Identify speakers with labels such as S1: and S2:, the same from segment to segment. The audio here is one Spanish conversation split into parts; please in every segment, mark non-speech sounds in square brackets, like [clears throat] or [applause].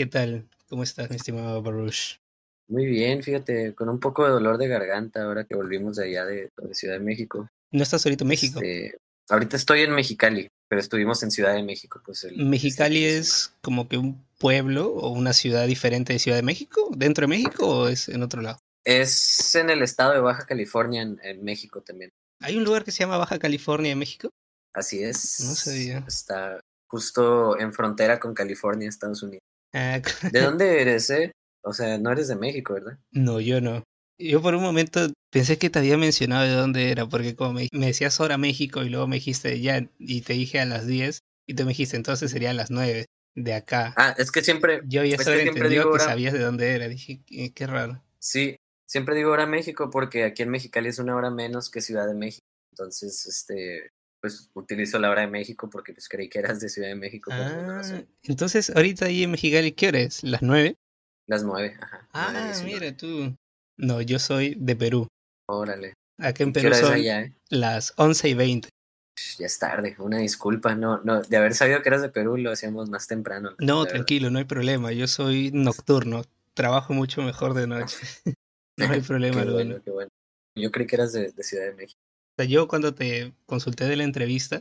S1: ¿Qué tal? ¿Cómo estás, mi estimado Baruch?
S2: Muy bien, fíjate, con un poco de dolor de garganta ahora que volvimos de allá de, Ciudad de México.
S1: ¿No estás ahorita en México?
S2: Este, ahorita estoy en Mexicali, pero estuvimos en Ciudad de México. Pues
S1: ¿Mexicali es como que un pueblo o una ciudad diferente de Ciudad de México? ¿Dentro de México o es en otro lado?
S2: Es en el estado de Baja California, en, México también.
S1: ¿Hay un lugar que se llama Baja California en México?
S2: Así es.
S1: No sabía.
S2: Está justo en frontera con California, Estados Unidos.
S1: Ah, [laughs]
S2: ¿De dónde eres, eh? O sea, no eres de México, ¿verdad?
S1: No, yo no. Yo por un momento pensé que te había mencionado de dónde era, porque como me, decías ahora México y luego me dijiste ya, y te dije a las 10, y tú me dijiste entonces serían las 9 de acá.
S2: Ah, es que siempre.
S1: Yo ya entendido que sabías de dónde era. Dije, qué, raro.
S2: Sí, siempre digo hora México porque aquí en Mexicali es una hora menos que Ciudad de México. Entonces, este, pues utilizo la hora de México porque pues creí que eras de Ciudad de México.
S1: Ah, entonces ahorita ahí en Mexicali, ¿qué hora es? ¿Las nueve?
S2: Las nueve, ajá.
S1: Ah, mira tú. No, yo soy de Perú.
S2: Órale.
S1: Aquí en Perú son eh? las once y veinte.
S2: Ya es tarde, una disculpa, no, no, de haber sabido que eras de Perú lo hacíamos más temprano.
S1: No, tranquilo, no hay problema, yo soy nocturno, trabajo mucho mejor de noche. [laughs] [laughs] no hay problema,
S2: qué bueno, qué bueno. Yo creí que eras de Ciudad de México
S1: yo cuando te consulté de la entrevista,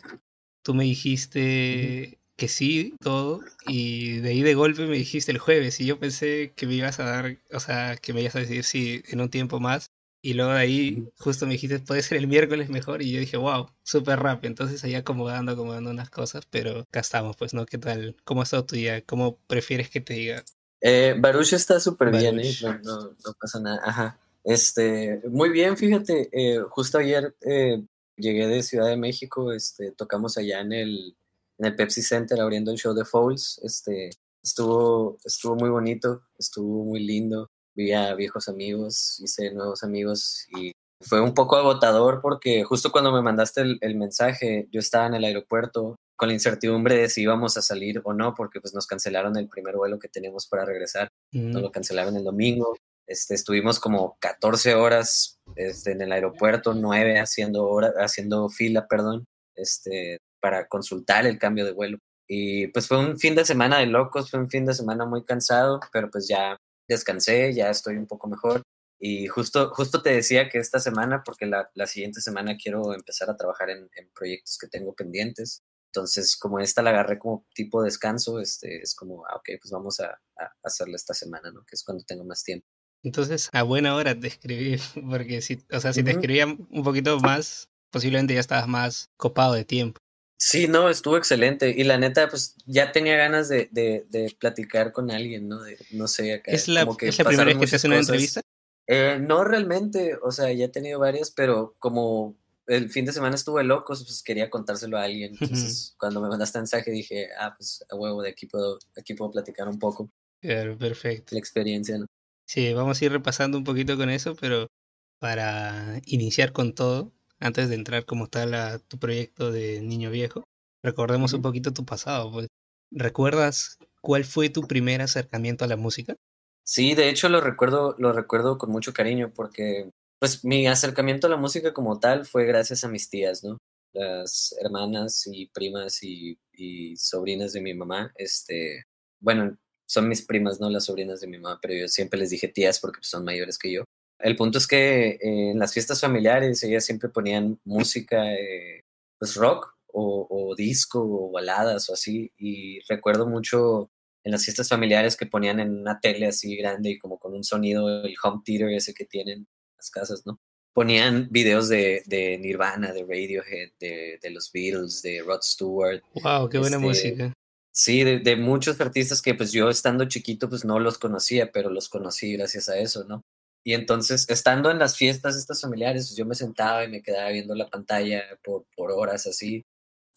S1: tú me dijiste que sí, todo, y de ahí de golpe me dijiste el jueves, y yo pensé que me ibas a dar, o sea, que me ibas a decir sí en un tiempo más, y luego de ahí justo me dijiste, puede ser el miércoles mejor, y yo dije, wow, súper rápido, entonces ahí acomodando, acomodando unas cosas, pero acá estamos, pues, ¿no? ¿Qué tal? ¿Cómo ha estado tu día? ¿Cómo prefieres que te diga?
S2: Eh, Baruch está súper bien, ¿eh? no, no, no pasa nada, ajá. Este, muy bien, fíjate, eh, justo ayer eh, llegué de Ciudad de México, este, tocamos allá en el, en el Pepsi Center abriendo el show de Fouls, este, estuvo, estuvo muy bonito, estuvo muy lindo, vi a viejos amigos, hice nuevos amigos y fue un poco agotador porque justo cuando me mandaste el, mensaje, yo estaba en el aeropuerto con la incertidumbre de si íbamos a salir o no, porque pues nos cancelaron el primer vuelo que teníamos para regresar, nos lo cancelaron el domingo, este, estuvimos como 14 horas este, en el aeropuerto, 9 haciendo, hora, haciendo fila, perdón, este, para consultar el cambio de vuelo. Y pues fue un fin de semana de locos, fue un fin de semana muy cansado, pero pues ya descansé, ya estoy un poco mejor. Y justo, justo te decía que esta semana, porque la, la siguiente semana quiero empezar a trabajar en, proyectos que tengo pendientes. Entonces, como esta la agarré como tipo descanso, este, es como, ah, ok, pues vamos a, a hacerla esta semana, ¿no? Que es cuando tengo más tiempo.
S1: Entonces, a buena hora te escribí, [laughs] porque si, o sea, si te escribía un poquito más, posiblemente ya estabas más copado de tiempo.
S2: Sí, no, estuvo excelente. Y la neta, pues ya tenía ganas de, de, de platicar con alguien, ¿no? De, no sé, acá.
S1: ¿Es la, ¿es la primera vez que te hace una entrevista?
S2: Eh, no realmente, o sea, ya he tenido varias, pero como el fin de semana estuve loco, pues quería contárselo a alguien. [laughs] Entonces, cuando me mandaste mensaje dije, ah, pues a huevo, de aquí puedo, aquí puedo platicar un poco.
S1: Claro, perfecto.
S2: La experiencia, ¿no?
S1: Sí, vamos a ir repasando un poquito con eso, pero para iniciar con todo, antes de entrar como tal a tu proyecto de Niño Viejo, recordemos un poquito tu pasado. Pues. ¿Recuerdas cuál fue tu primer acercamiento a la música?
S2: Sí, de hecho lo recuerdo, lo recuerdo con mucho cariño porque pues mi acercamiento a la música como tal fue gracias a mis tías, ¿no? Las hermanas y primas y, y sobrinas de mi mamá, este, bueno, son mis primas, no las sobrinas de mi mamá, pero yo siempre les dije tías porque son mayores que yo. El punto es que eh, en las fiestas familiares ellas siempre ponían música, eh, pues rock o, disco o baladas o así. Y recuerdo mucho en las fiestas familiares que ponían en una tele así grande y como con un sonido, el home theater ese que tienen las casas, ¿no? Ponían videos de, de Nirvana, de Radiohead, de, de, los Beatles, de Rod Stewart.
S1: ¡Wow! ¡Qué buena este, música!
S2: Sí, de, muchos artistas que pues yo estando chiquito pues no los conocía, pero los conocí gracias a eso, ¿no? Y entonces, estando en las fiestas estas familiares, pues yo me sentaba y me quedaba viendo la pantalla por, por horas así.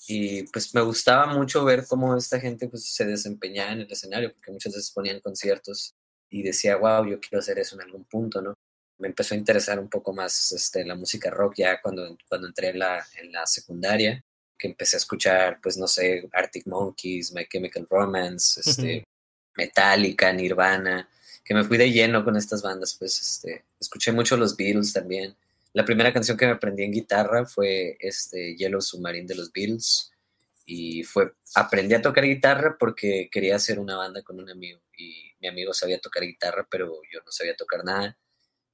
S2: Y pues me gustaba mucho ver cómo esta gente pues se desempeñaba en el escenario, porque muchas veces ponían conciertos y decía, wow, yo quiero hacer eso en algún punto, ¿no? Me empezó a interesar un poco más este, la música rock ya cuando, cuando entré en la, en la secundaria que empecé a escuchar, pues no sé, Arctic Monkeys, My Chemical Romance, este, Metallica, Nirvana, que me fui de lleno con estas bandas, pues este, escuché mucho los Beatles también. La primera canción que me aprendí en guitarra fue este Yellow Submarine de los Beatles y fue, aprendí a tocar guitarra porque quería hacer una banda con un amigo y mi amigo sabía tocar guitarra, pero yo no sabía tocar nada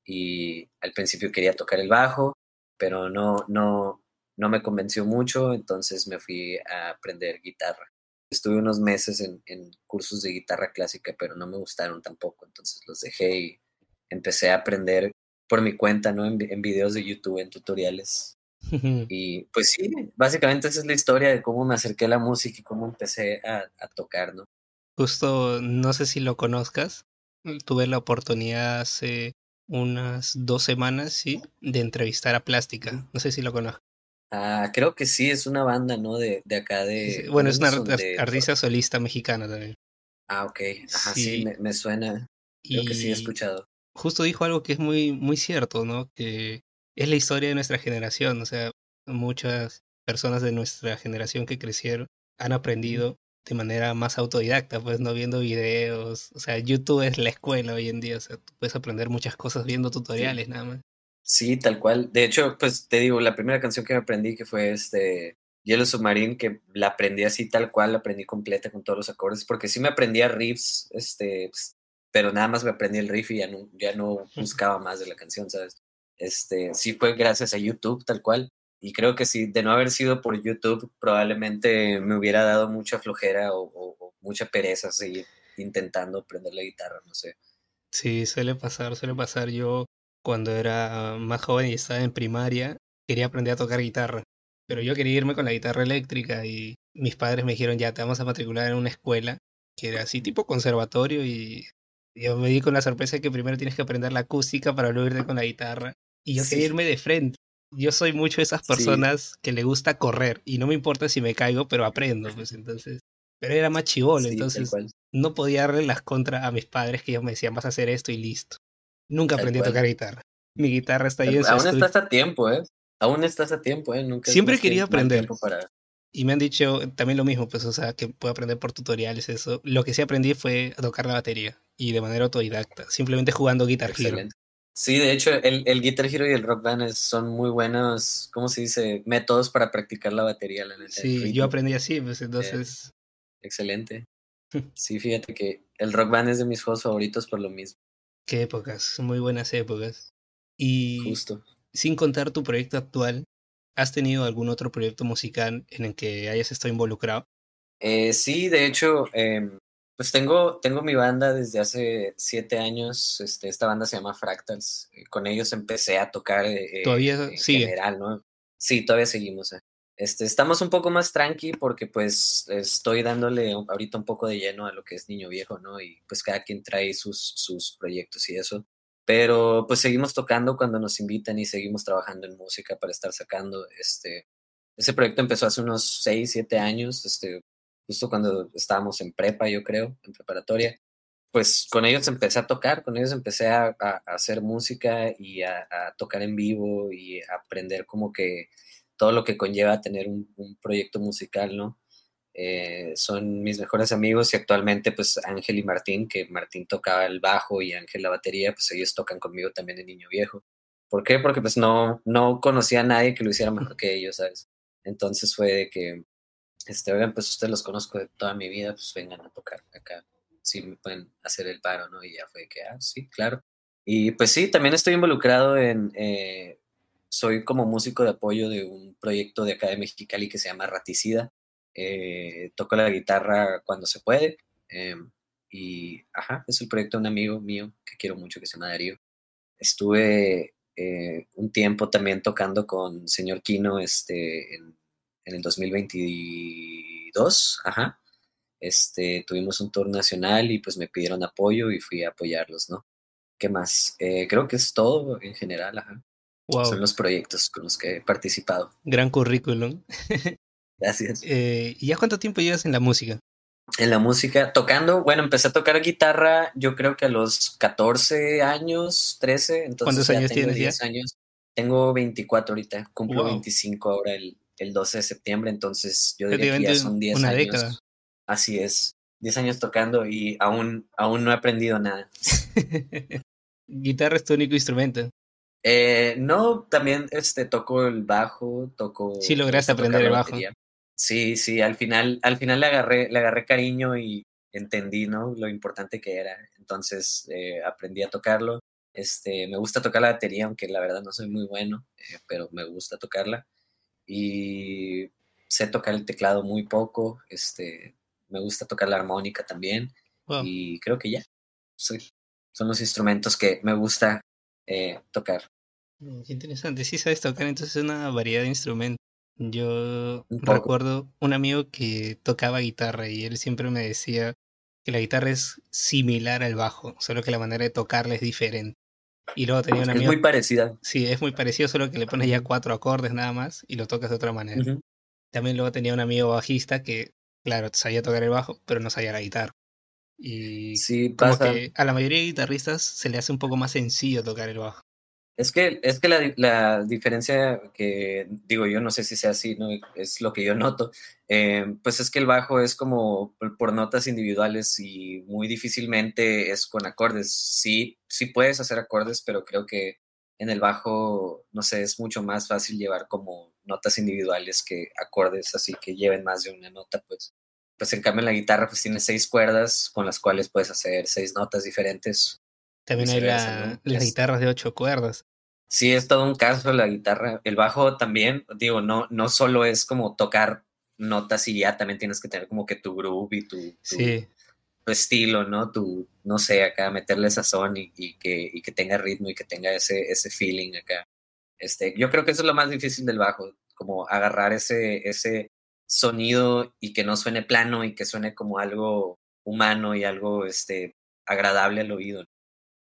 S2: y al principio quería tocar el bajo, pero no, no, no me convenció mucho, entonces me fui a aprender guitarra. Estuve unos meses en, en cursos de guitarra clásica, pero no me gustaron tampoco, entonces los dejé y empecé a aprender por mi cuenta, ¿no? En, en videos de YouTube, en tutoriales. [laughs] y pues sí, básicamente esa es la historia de cómo me acerqué a la música y cómo empecé a, a tocar, ¿no?
S1: Justo, no sé si lo conozcas, tuve la oportunidad hace unas dos semanas, sí, de entrevistar a Plástica. No sé si lo conozco.
S2: Ah, creo que sí, es una banda, ¿no? De, de acá de...
S1: Bueno, es una artista solista mexicana también.
S2: Ah, ok. Ajá, sí, me, me, suena. Creo que sí he escuchado.
S1: Justo dijo algo que es muy, muy cierto, ¿no? Que es la historia de nuestra generación. O sea, muchas personas de nuestra generación que crecieron han aprendido de manera más autodidacta, pues no viendo videos. O sea, YouTube es la escuela hoy en día. O sea, tú puedes aprender muchas cosas viendo tutoriales nada más.
S2: Sí, tal cual. De hecho, pues te digo, la primera canción que aprendí que fue este Hielo Submarine, que la aprendí así tal cual, la aprendí completa con todos los acordes, porque sí me aprendía riffs, este, pues, pero nada más me aprendí el riff y ya no, ya no buscaba más de la canción, ¿sabes? Este, sí fue gracias a YouTube tal cual. Y creo que si de no haber sido por YouTube, probablemente me hubiera dado mucha flojera o, o, mucha pereza seguir intentando aprender la guitarra, no sé.
S1: Sí, suele pasar, suele pasar. Yo cuando era más joven y estaba en primaria, quería aprender a tocar guitarra. Pero yo quería irme con la guitarra eléctrica y mis padres me dijeron, ya te vamos a matricular en una escuela que era así tipo conservatorio y yo me di con la sorpresa de que primero tienes que aprender la acústica para luego irte con la guitarra. Y yo quería irme de frente yo soy mucho de esas personas que le gusta correr y no me importa si me caigo, pero aprendo, pues entonces. Pero era más chivolo, entonces no podía darle las contras a mis padres que ellos me decían vas a hacer esto y listo. Nunca aprendí a tocar guitarra. Mi guitarra está ahí en
S2: Aún estás a tiempo, ¿eh? Aún estás a tiempo, ¿eh? Nunca
S1: Siempre quería aprender. Para... Y me han dicho también lo mismo, pues, o sea, que puedo aprender por tutoriales, eso. Lo que sí aprendí fue a tocar la batería y de manera autodidacta, simplemente jugando Guitar Hero.
S2: Sí, de hecho, el, el Guitar Hero y el Rock Band son muy buenos, ¿cómo se dice? Métodos para practicar la batería, la
S1: neta. Sí, yo aprendí así, pues entonces.
S2: excelente. [laughs] Sí, fíjate que el Rock Band es de mis juegos favoritos por lo mismo.
S1: Qué épocas, muy buenas épocas. Y Justo. sin contar tu proyecto actual, ¿has tenido algún otro proyecto musical en el que hayas estado involucrado?
S2: Eh, sí, de hecho, eh, pues tengo, tengo mi banda desde hace siete años. Este, esta banda se llama Fractals. Eh, con ellos empecé a tocar eh,
S1: todavía en
S2: general, ¿no? Sí, todavía seguimos. Este, estamos un poco más tranqui porque pues estoy dándole ahorita un poco de lleno a lo que es Niño Viejo, ¿no? Y pues cada quien trae sus, sus proyectos y eso. Pero pues seguimos tocando cuando nos invitan y seguimos trabajando en música para estar sacando. Este, ese proyecto empezó hace unos seis, siete años. Este, justo cuando estábamos en prepa, yo creo, en preparatoria, pues con ellos empecé a tocar, con ellos empecé a, hacer música y a, tocar en vivo y a aprender como que todo lo que conlleva tener un, proyecto musical, ¿no? Eh, son mis mejores amigos y actualmente pues Ángel y Martín, que Martín tocaba el bajo y Ángel la batería, pues ellos tocan conmigo también en Niño Viejo. ¿Por qué? Porque pues no, no conocía a nadie que lo hiciera mejor que ellos, ¿sabes? Entonces fue de que este, oigan, pues ustedes los conozco de toda mi vida, pues vengan a tocar acá, si me pueden hacer el paro, ¿no? Y ya fue que, ah, sí, claro. Y pues sí, también estoy involucrado en, eh, soy como músico de apoyo de un proyecto de acá de Mexicali que se llama Raticida. Eh, toco la guitarra cuando se puede. Eh, y, ajá, es el proyecto de un amigo mío que quiero mucho que se llama Darío. Estuve un tiempo también tocando con señor Kino este, en el 2022, ajá, este, tuvimos un tour nacional y pues me pidieron apoyo y fui a apoyarlos, ¿no? ¿Qué más? Eh, creo que es todo en general, ajá. Son los proyectos con los que he participado.
S1: Gran currículum. [laughs]
S2: Gracias.
S1: Eh, ¿Y ya cuánto tiempo llevas en la música?
S2: En la música, tocando, bueno, empecé a tocar guitarra yo creo que a los 14 años, 13, entonces
S1: ¿Cuántos años tienes
S2: 10 años. Tengo 24 ahorita, cumplo 25 ahora el, el 12 de septiembre, entonces yo diría que ya son 10 años. Década. Así es, 10 años tocando y aún, aún no he aprendido nada. [laughs]
S1: ¿Guitarra es tu único instrumento?
S2: Eh, no, también este, toco el bajo, toco...
S1: Sí lograste aprender el bajo.
S2: Sí, sí, al final, al final le agarré, le agarré cariño y entendí, ¿no? Lo importante que era. Entonces eh, aprendí a tocarlo. Este, me gusta tocar la batería, aunque la verdad no soy muy bueno, eh, pero me gusta tocarla. Y sé tocar el teclado muy poco. Este, me gusta tocar la armónica también. Y creo que ya. son los instrumentos que me gusta eh, tocar.
S1: Mm, qué interesante. Sí sabes tocar entonces una variedad de instrumentos. Yo recuerdo un amigo que tocaba guitarra y él siempre me decía que la guitarra es similar al bajo, solo que la manera de tocarla es diferente. Y luego tenía un amigo.
S2: Es muy parecida.
S1: Sí, es muy parecido, solo que le pones ya cuatro acordes nada más y lo tocas de otra manera. También luego tenía un amigo bajista que, claro, sabía tocar el bajo, pero no sabía la guitarra. Y
S2: sí, como
S1: que a la mayoría de guitarristas se le hace un poco más sencillo tocar el bajo.
S2: Es que, es que la, la, diferencia que, digo, yo no sé si sea así, ¿no? es lo que yo noto, eh, pues es que el bajo es como por, notas individuales y muy difícilmente es con acordes. Sí, sí puedes hacer acordes, pero creo que en el bajo, no sé, es mucho más fácil llevar como notas individuales que acordes, así que lleven más de una nota, pues. Pues en cambio en la guitarra pues tiene seis cuerdas con las cuales puedes hacer seis notas diferentes
S1: también hay las guitarras de ocho cuerdas.
S2: Sí, es todo un caso la guitarra. El bajo también, digo, no, no solo es como tocar notas y ya, también tienes que tener como que tu groove y tu, estilo, ¿no? Tu, no sé, acá meterle sazón y, y, que, y que tenga ritmo y que tenga ese, ese feeling acá. Este, yo creo que eso es lo más difícil del bajo, como agarrar ese, ese sonido y que no suene plano y que suene como algo humano y algo este, agradable al oído.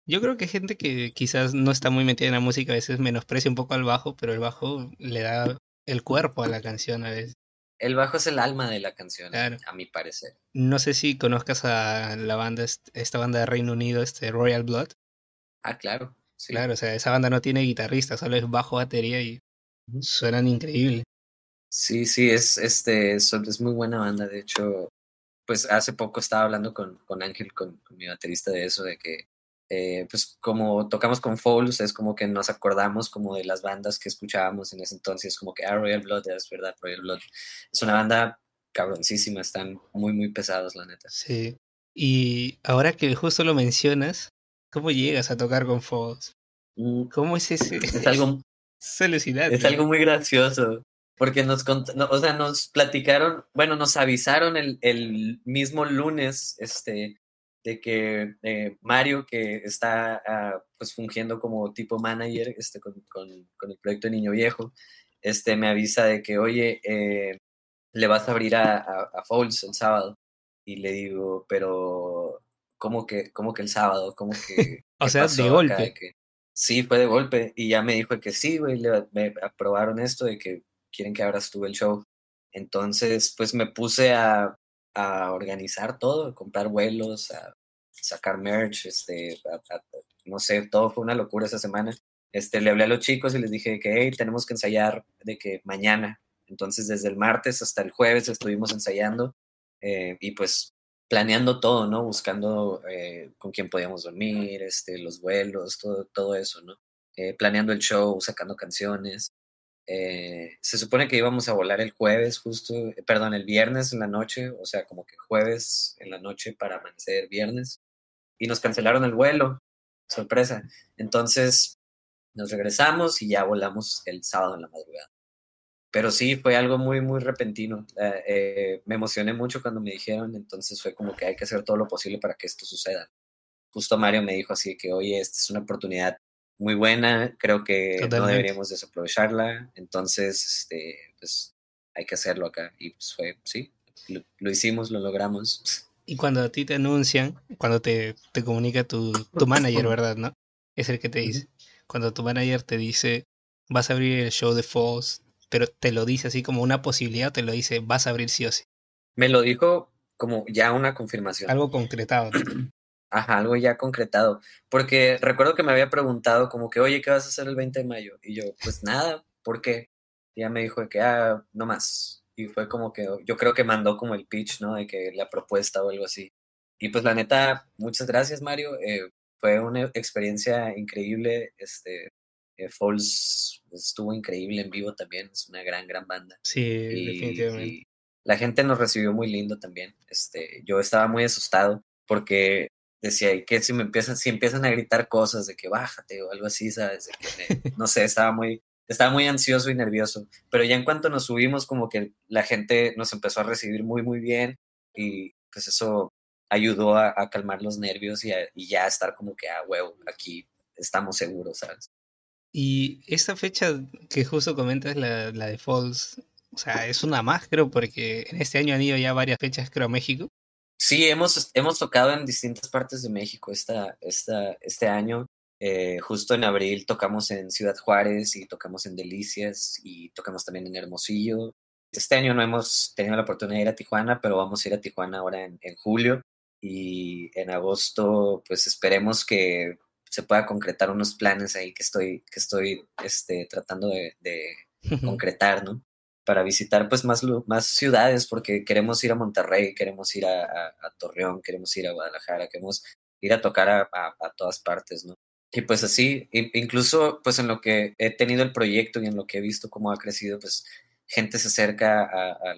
S1: Yo creo que gente que quizás no está muy metida en la música, a veces menosprecia un poco al bajo, pero el bajo le da el cuerpo a la canción a veces.
S2: El bajo es el alma de la canción, a mi parecer.
S1: No sé si conozcas a la banda, esta banda de Reino Unido, este Royal Blood.
S2: Ah, claro.
S1: Claro, o sea, esa banda no tiene guitarrista, solo es bajo, batería y suenan increíble.
S2: Sí, sí, es, este, es muy buena banda. De hecho, pues hace poco estaba hablando con, con Ángel, con, con mi baterista, de eso, de que eh, pues como tocamos con Fouls, es como que nos acordamos como de las bandas que escuchábamos en ese entonces, como que ah, Royal Blood, es verdad, Royal Blood. Es una banda cabroncísima, están muy, muy pesados, la neta.
S1: Sí. Y ahora que justo lo mencionas, ¿cómo llegas a tocar con Fouls? Mm, ¿Cómo es ese?
S2: Es algo, [laughs]
S1: es
S2: algo muy gracioso. Porque nos, o sea, nos platicaron, bueno, nos avisaron el, el mismo lunes, este, de que eh, Mario, que está ah, pues fungiendo como tipo manager este, con, el proyecto Niño Viejo, este, me avisa de que, oye, eh, le vas a abrir a, a, el sábado. Y le digo, pero, ¿cómo que, cómo que el sábado? ¿Cómo que... [laughs]
S1: o sea, de golpe.
S2: sí, fue de golpe. Y ya me dijo que sí, güey, me aprobaron esto de que quieren que abras tú el show. Entonces, pues me puse a a organizar todo, a comprar vuelos, a sacar merch, este, no sé, todo fue una locura esa semana. Este, le hablé a los chicos y les dije que hey, tenemos que ensayar de que mañana. Entonces, desde el martes hasta el jueves estuvimos ensayando eh, y pues planeando todo, ¿no? Buscando eh, con quién podíamos dormir, este, los vuelos, todo, todo eso, ¿no? Eh, planeando el show, sacando canciones. Eh, se supone que íbamos a volar el jueves, justo, eh, perdón, el viernes en la noche, o sea, como que jueves en la noche para amanecer viernes, y nos cancelaron el vuelo, sorpresa. Entonces nos regresamos y ya volamos el sábado en la madrugada. Pero sí, fue algo muy, muy repentino. Eh, me emocioné mucho cuando me dijeron, entonces fue como que hay que hacer todo lo posible para que esto suceda. Justo Mario me dijo así que, oye, esta es una oportunidad muy buena, creo que no deberíamos desaprovecharla, entonces, este, pues hay que hacerlo acá. Y pues fue, sí, lo, hicimos, lo logramos.
S1: Y cuando a ti te anuncian, cuando te, te comunica tu, tu manager, ¿verdad? ¿No? Es el que te dice. Cuando tu manager te dice, vas a abrir el show de Falls, pero te lo dice así como una posibilidad, te lo dice, vas a abrir sí o sí.
S2: Me lo dijo como ya una confirmación.
S1: Algo concretado.
S2: Ajá, algo ya concretado. Porque recuerdo que me había preguntado como que, oye, ¿qué vas a hacer el 20 de mayo? Y yo, pues nada, ¿por qué? Y ella me dijo que, ah, no más. Y fue como que, yo creo que mandó como el pitch, ¿no? De que la propuesta o algo así. Y pues la neta, muchas gracias, Mario. Eh, fue una experiencia increíble. Este, eh, Falls estuvo increíble en vivo también. Es una gran, gran banda.
S1: Sí, definitivamente.
S2: la gente nos recibió muy lindo también. Este, yo estaba muy asustado porque decía, ¿y qué si me empiezan, si empiezan a gritar cosas de que bájate o algo así, sabes? no sé, estaba muy, estaba muy ansioso y nervioso. Pero ya en cuanto nos subimos, como que la gente nos empezó a recibir muy, muy bien y pues eso ayudó a, calmar los nervios y, y, ya estar como que, ah, huevo, aquí estamos seguros, ¿sabes?
S1: Y esta fecha que justo comentas, la, la de Falls, o sea, es una más, creo, porque en este año han ido ya varias fechas, creo, a México.
S2: Sí, hemos, hemos tocado en distintas partes de México esta, esta, este año. Eh, justo en abril tocamos en Ciudad Juárez y tocamos en Delicias y tocamos también en Hermosillo. Este año no hemos tenido la oportunidad de ir a Tijuana, pero vamos a ir a Tijuana ahora en, en julio y en agosto pues esperemos que se pueda concretar unos planes ahí que estoy, que estoy este, tratando de, de [laughs] concretar, ¿no? Para visitar pues más, más ciudades porque queremos ir a Monterrey, queremos ir a, Torreón, queremos ir a Guadalajara, queremos ir a tocar a, todas partes, ¿no? Y pues así, incluso pues en lo que he tenido el proyecto y en lo que he visto cómo ha crecido, pues gente se acerca a,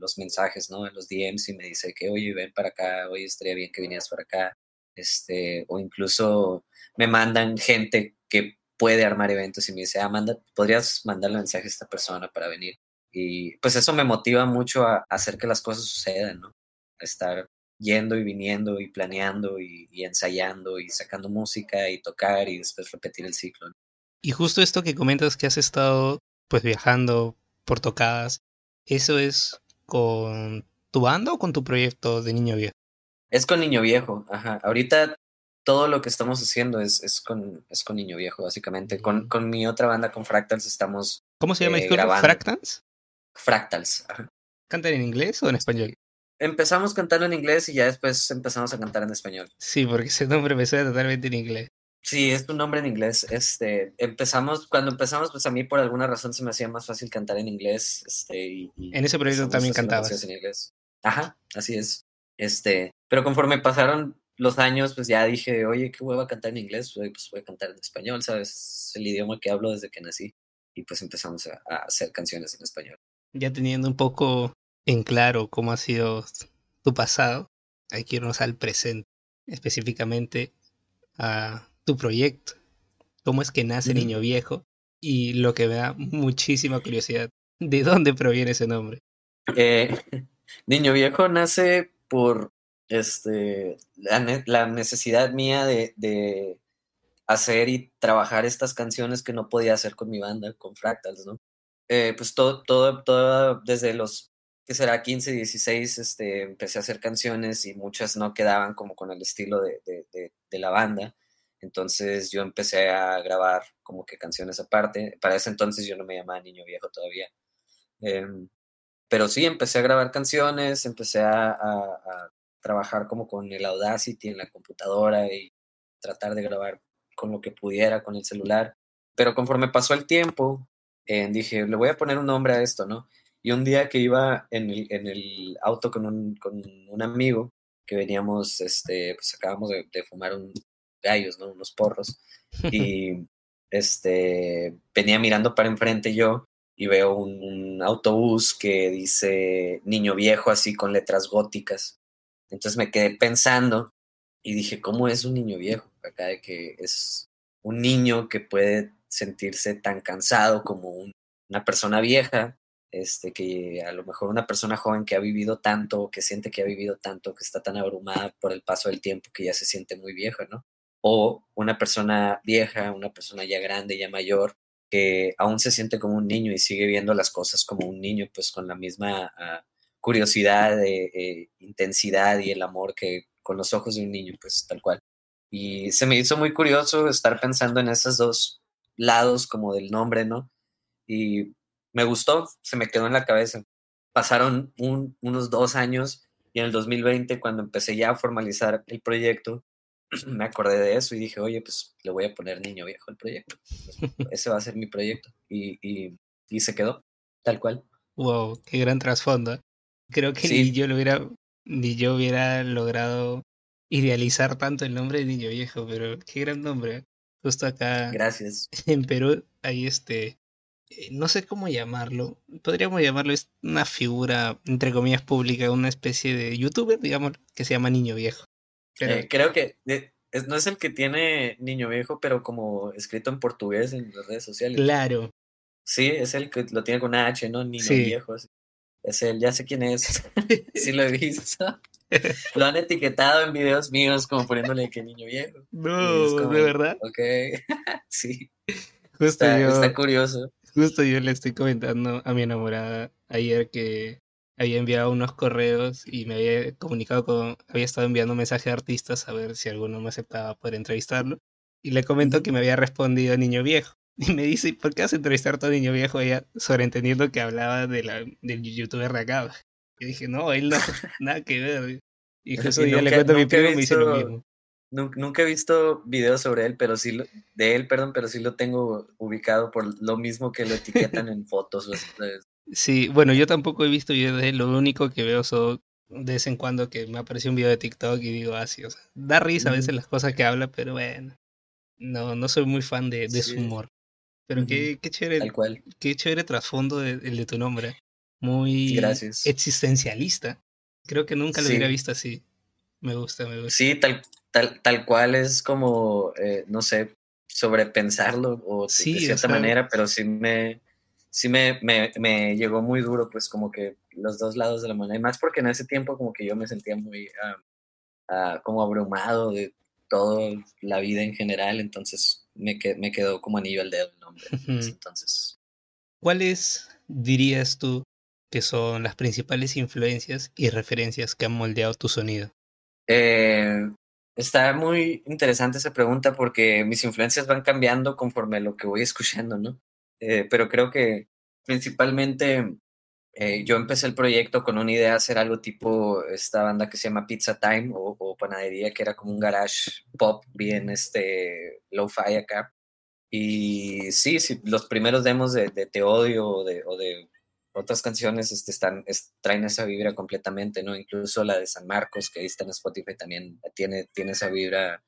S2: los mensajes, ¿no? En los DMs y me dice que, oye, ven para acá, oye, estaría bien que vinieras para acá, este, o incluso me mandan gente que puede armar eventos y me dice, ah, manda, podrías mandarle mensaje a esta persona para venir. Y pues eso me motiva mucho a, hacer que las cosas sucedan, ¿no? A estar yendo y viniendo y planeando y, ensayando y sacando música y tocar y después repetir el ciclo.
S1: Y justo esto que comentas que has estado pues viajando por tocadas, ¿eso es con tu banda o con tu proyecto de Niño Viejo?
S2: Es con Niño Viejo, ajá. Ahorita todo lo que estamos haciendo es, es, con, es con Niño Viejo, básicamente. Con, mm. con mi otra banda, con Fractals, estamos.
S1: ¿Cómo se llama? Eh, ¿Fractals?
S2: Fractals.
S1: ¿Cantan en inglés o en español?
S2: Empezamos cantando en inglés y ya después empezamos a cantar en español.
S1: Sí, porque ese nombre me suena totalmente en inglés.
S2: Sí, es un nombre en inglés. Este, empezamos, cuando empezamos, pues a mí por alguna razón se me hacía más fácil cantar en inglés. Este, y,
S1: en ese proyecto también cantabas.
S2: En inglés. Ajá, así es. Este, pero conforme pasaron los años, pues ya dije, oye, qué hueva cantar en inglés, pues voy a cantar en español, ¿sabes? Es el idioma que hablo desde que nací. Y pues empezamos a hacer canciones en español
S1: ya teniendo un poco en claro cómo ha sido tu pasado, hay que irnos al presente, específicamente a tu proyecto. ¿Cómo es que nace Niño Viejo? Y lo que me da muchísima curiosidad, ¿de dónde proviene ese nombre?
S2: Eh, [laughs] Niño Viejo nace por este, la, necesidad mía de, de, hacer y trabajar estas canciones que no podía hacer con mi banda, con Fractals, ¿no? Eh, pues todo, todo, todo desde los, que será 15, 16, este, empecé a hacer canciones y muchas no quedaban como con el estilo de, de, la banda. Entonces yo empecé a grabar como que canciones aparte. Para ese entonces yo no me llamaba Niño Viejo todavía. Em, pero sí, empecé a grabar canciones, empecé a, a, trabajar como con el Audacity en la computadora y tratar de grabar con lo que pudiera con el celular. Pero conforme pasó el tiempo, dije, le voy a poner un nombre a esto, ¿no? Y un día que iba en el, en el auto con un, con un, amigo, que veníamos, este, pues acabamos de, fumar un gallos, ¿no? Unos porros. [laughs] Y este, venía mirando para enfrente yo y veo un, autobús que dice niño viejo así con letras góticas. Entonces me quedé pensando y dije, ¿cómo es un niño viejo? Acá de que es un niño que puede sentirse tan cansado como una persona vieja, este, que a lo mejor una persona joven que ha vivido tanto, que siente que ha vivido tanto, que está tan abrumada por el paso del tiempo que ya se siente muy vieja, ¿no? O una persona vieja, una persona ya grande, ya mayor, que aún se siente como un niño y sigue viendo las cosas como un niño, pues con la misma ah, curiosidad, eh, intensidad y el amor que con los ojos de un niño, pues tal cual. Y se me hizo muy curioso estar pensando en esas dos lados como del nombre, ¿no? Y me gustó, se me quedó en la cabeza. Pasaron unos dos años y en el 2020, cuando empecé ya a formalizar el proyecto, [clears throat] me acordé de eso y dije, oye, pues le voy a poner niño viejo al proyecto. ese va a ser mi proyecto. Y, y, se quedó, tal cual.
S1: Wow, qué gran trasfondo. Creo que ni yo lo hubiera, ni yo hubiera logrado idealizar tanto el nombre de niño viejo, pero qué gran nombre. Justo acá.
S2: Gracias. [laughs]
S1: En Perú hay este eh, no sé cómo llamarlo, podríamos llamarlo, es una figura, entre comillas, pública, una especie de youtuber, digamos, que se llama Niño Viejo.
S2: Eh, creo que no es el que tiene Niño Viejo, pero como escrito en portugués en las redes sociales.
S1: Claro.
S2: Sí, es el que lo tiene con H, ¿no? Niño Viejo. Es él, ya sé quién es. [laughs] sí lo he visto. [laughs] lo han etiquetado en videos míos como poniéndole que niño viejo.
S1: No, de verdad.
S2: Ok, [laughs] sí. Justo está, está curioso.
S1: Justo yo le estoy comentando a mi enamorada ayer que había enviado unos correos y me había comunicado con, había estado enviando mensajes a artistas a ver si alguno me aceptaba poder entrevistarlo. Y le comento que me había respondido niño viejo. [laughs] Y me dice, ¿por qué vas a entrevistar a todo niño viejo? Ella sobreentendiendo que hablaba de la, del youtuber de acá. Y dije, no, él no, [laughs] nada que ver. Y justo yo le cuento a mi primo y me dice lo mismo.
S2: Nunca he visto videos sobre él, pero sí de él, perdón, pero sí lo tengo ubicado por lo mismo que lo etiquetan en fotos.
S1: Sí, bueno, yo tampoco he visto videos de él, lo único que veo son de vez en cuando que me aparece un video de TikTok y digo así, o sea, da risa a veces las cosas que habla, pero bueno, no, no soy muy fan de, de su humor. Pero qué, qué chévere, qué chévere trasfondo el de tu nombre, muy existencialista. Creo que nunca lo hubiera visto así. Me gusta, me gusta.
S2: Sí, tal, tal, tal cual es como, eh, no sé, sobrepensarlo o de cierta manera, pero sí me, sí me, me, me, llegó muy duro, pues como que los dos lados de la moneda. Y más porque en ese tiempo como que yo me sentía muy uh, como abrumado de toda la vida en general, entonces me, me quedó como anillo al dedo el nombre. entonces.
S1: ¿Cuáles dirías tú que son las principales influencias y referencias que han moldeado tu sonido?
S2: Eh, está muy interesante esa pregunta porque mis influencias van cambiando conforme lo que voy [laughs] escuchando, ¿no? Eh, pero creo que principalmente eh, yo empecé el proyecto con una idea de hacer algo tipo esta banda que se llama Pizza Time o, Panadería, que era como un garage pop bien este low-fi acá. Y sí, sí, los primeros demos de, Te Odio o de, o de otras canciones este, están, traen esa vibra completamente, ¿no? Incluso la de San Marcos, que ahí está en Spotify, también tiene, tiene esa vibra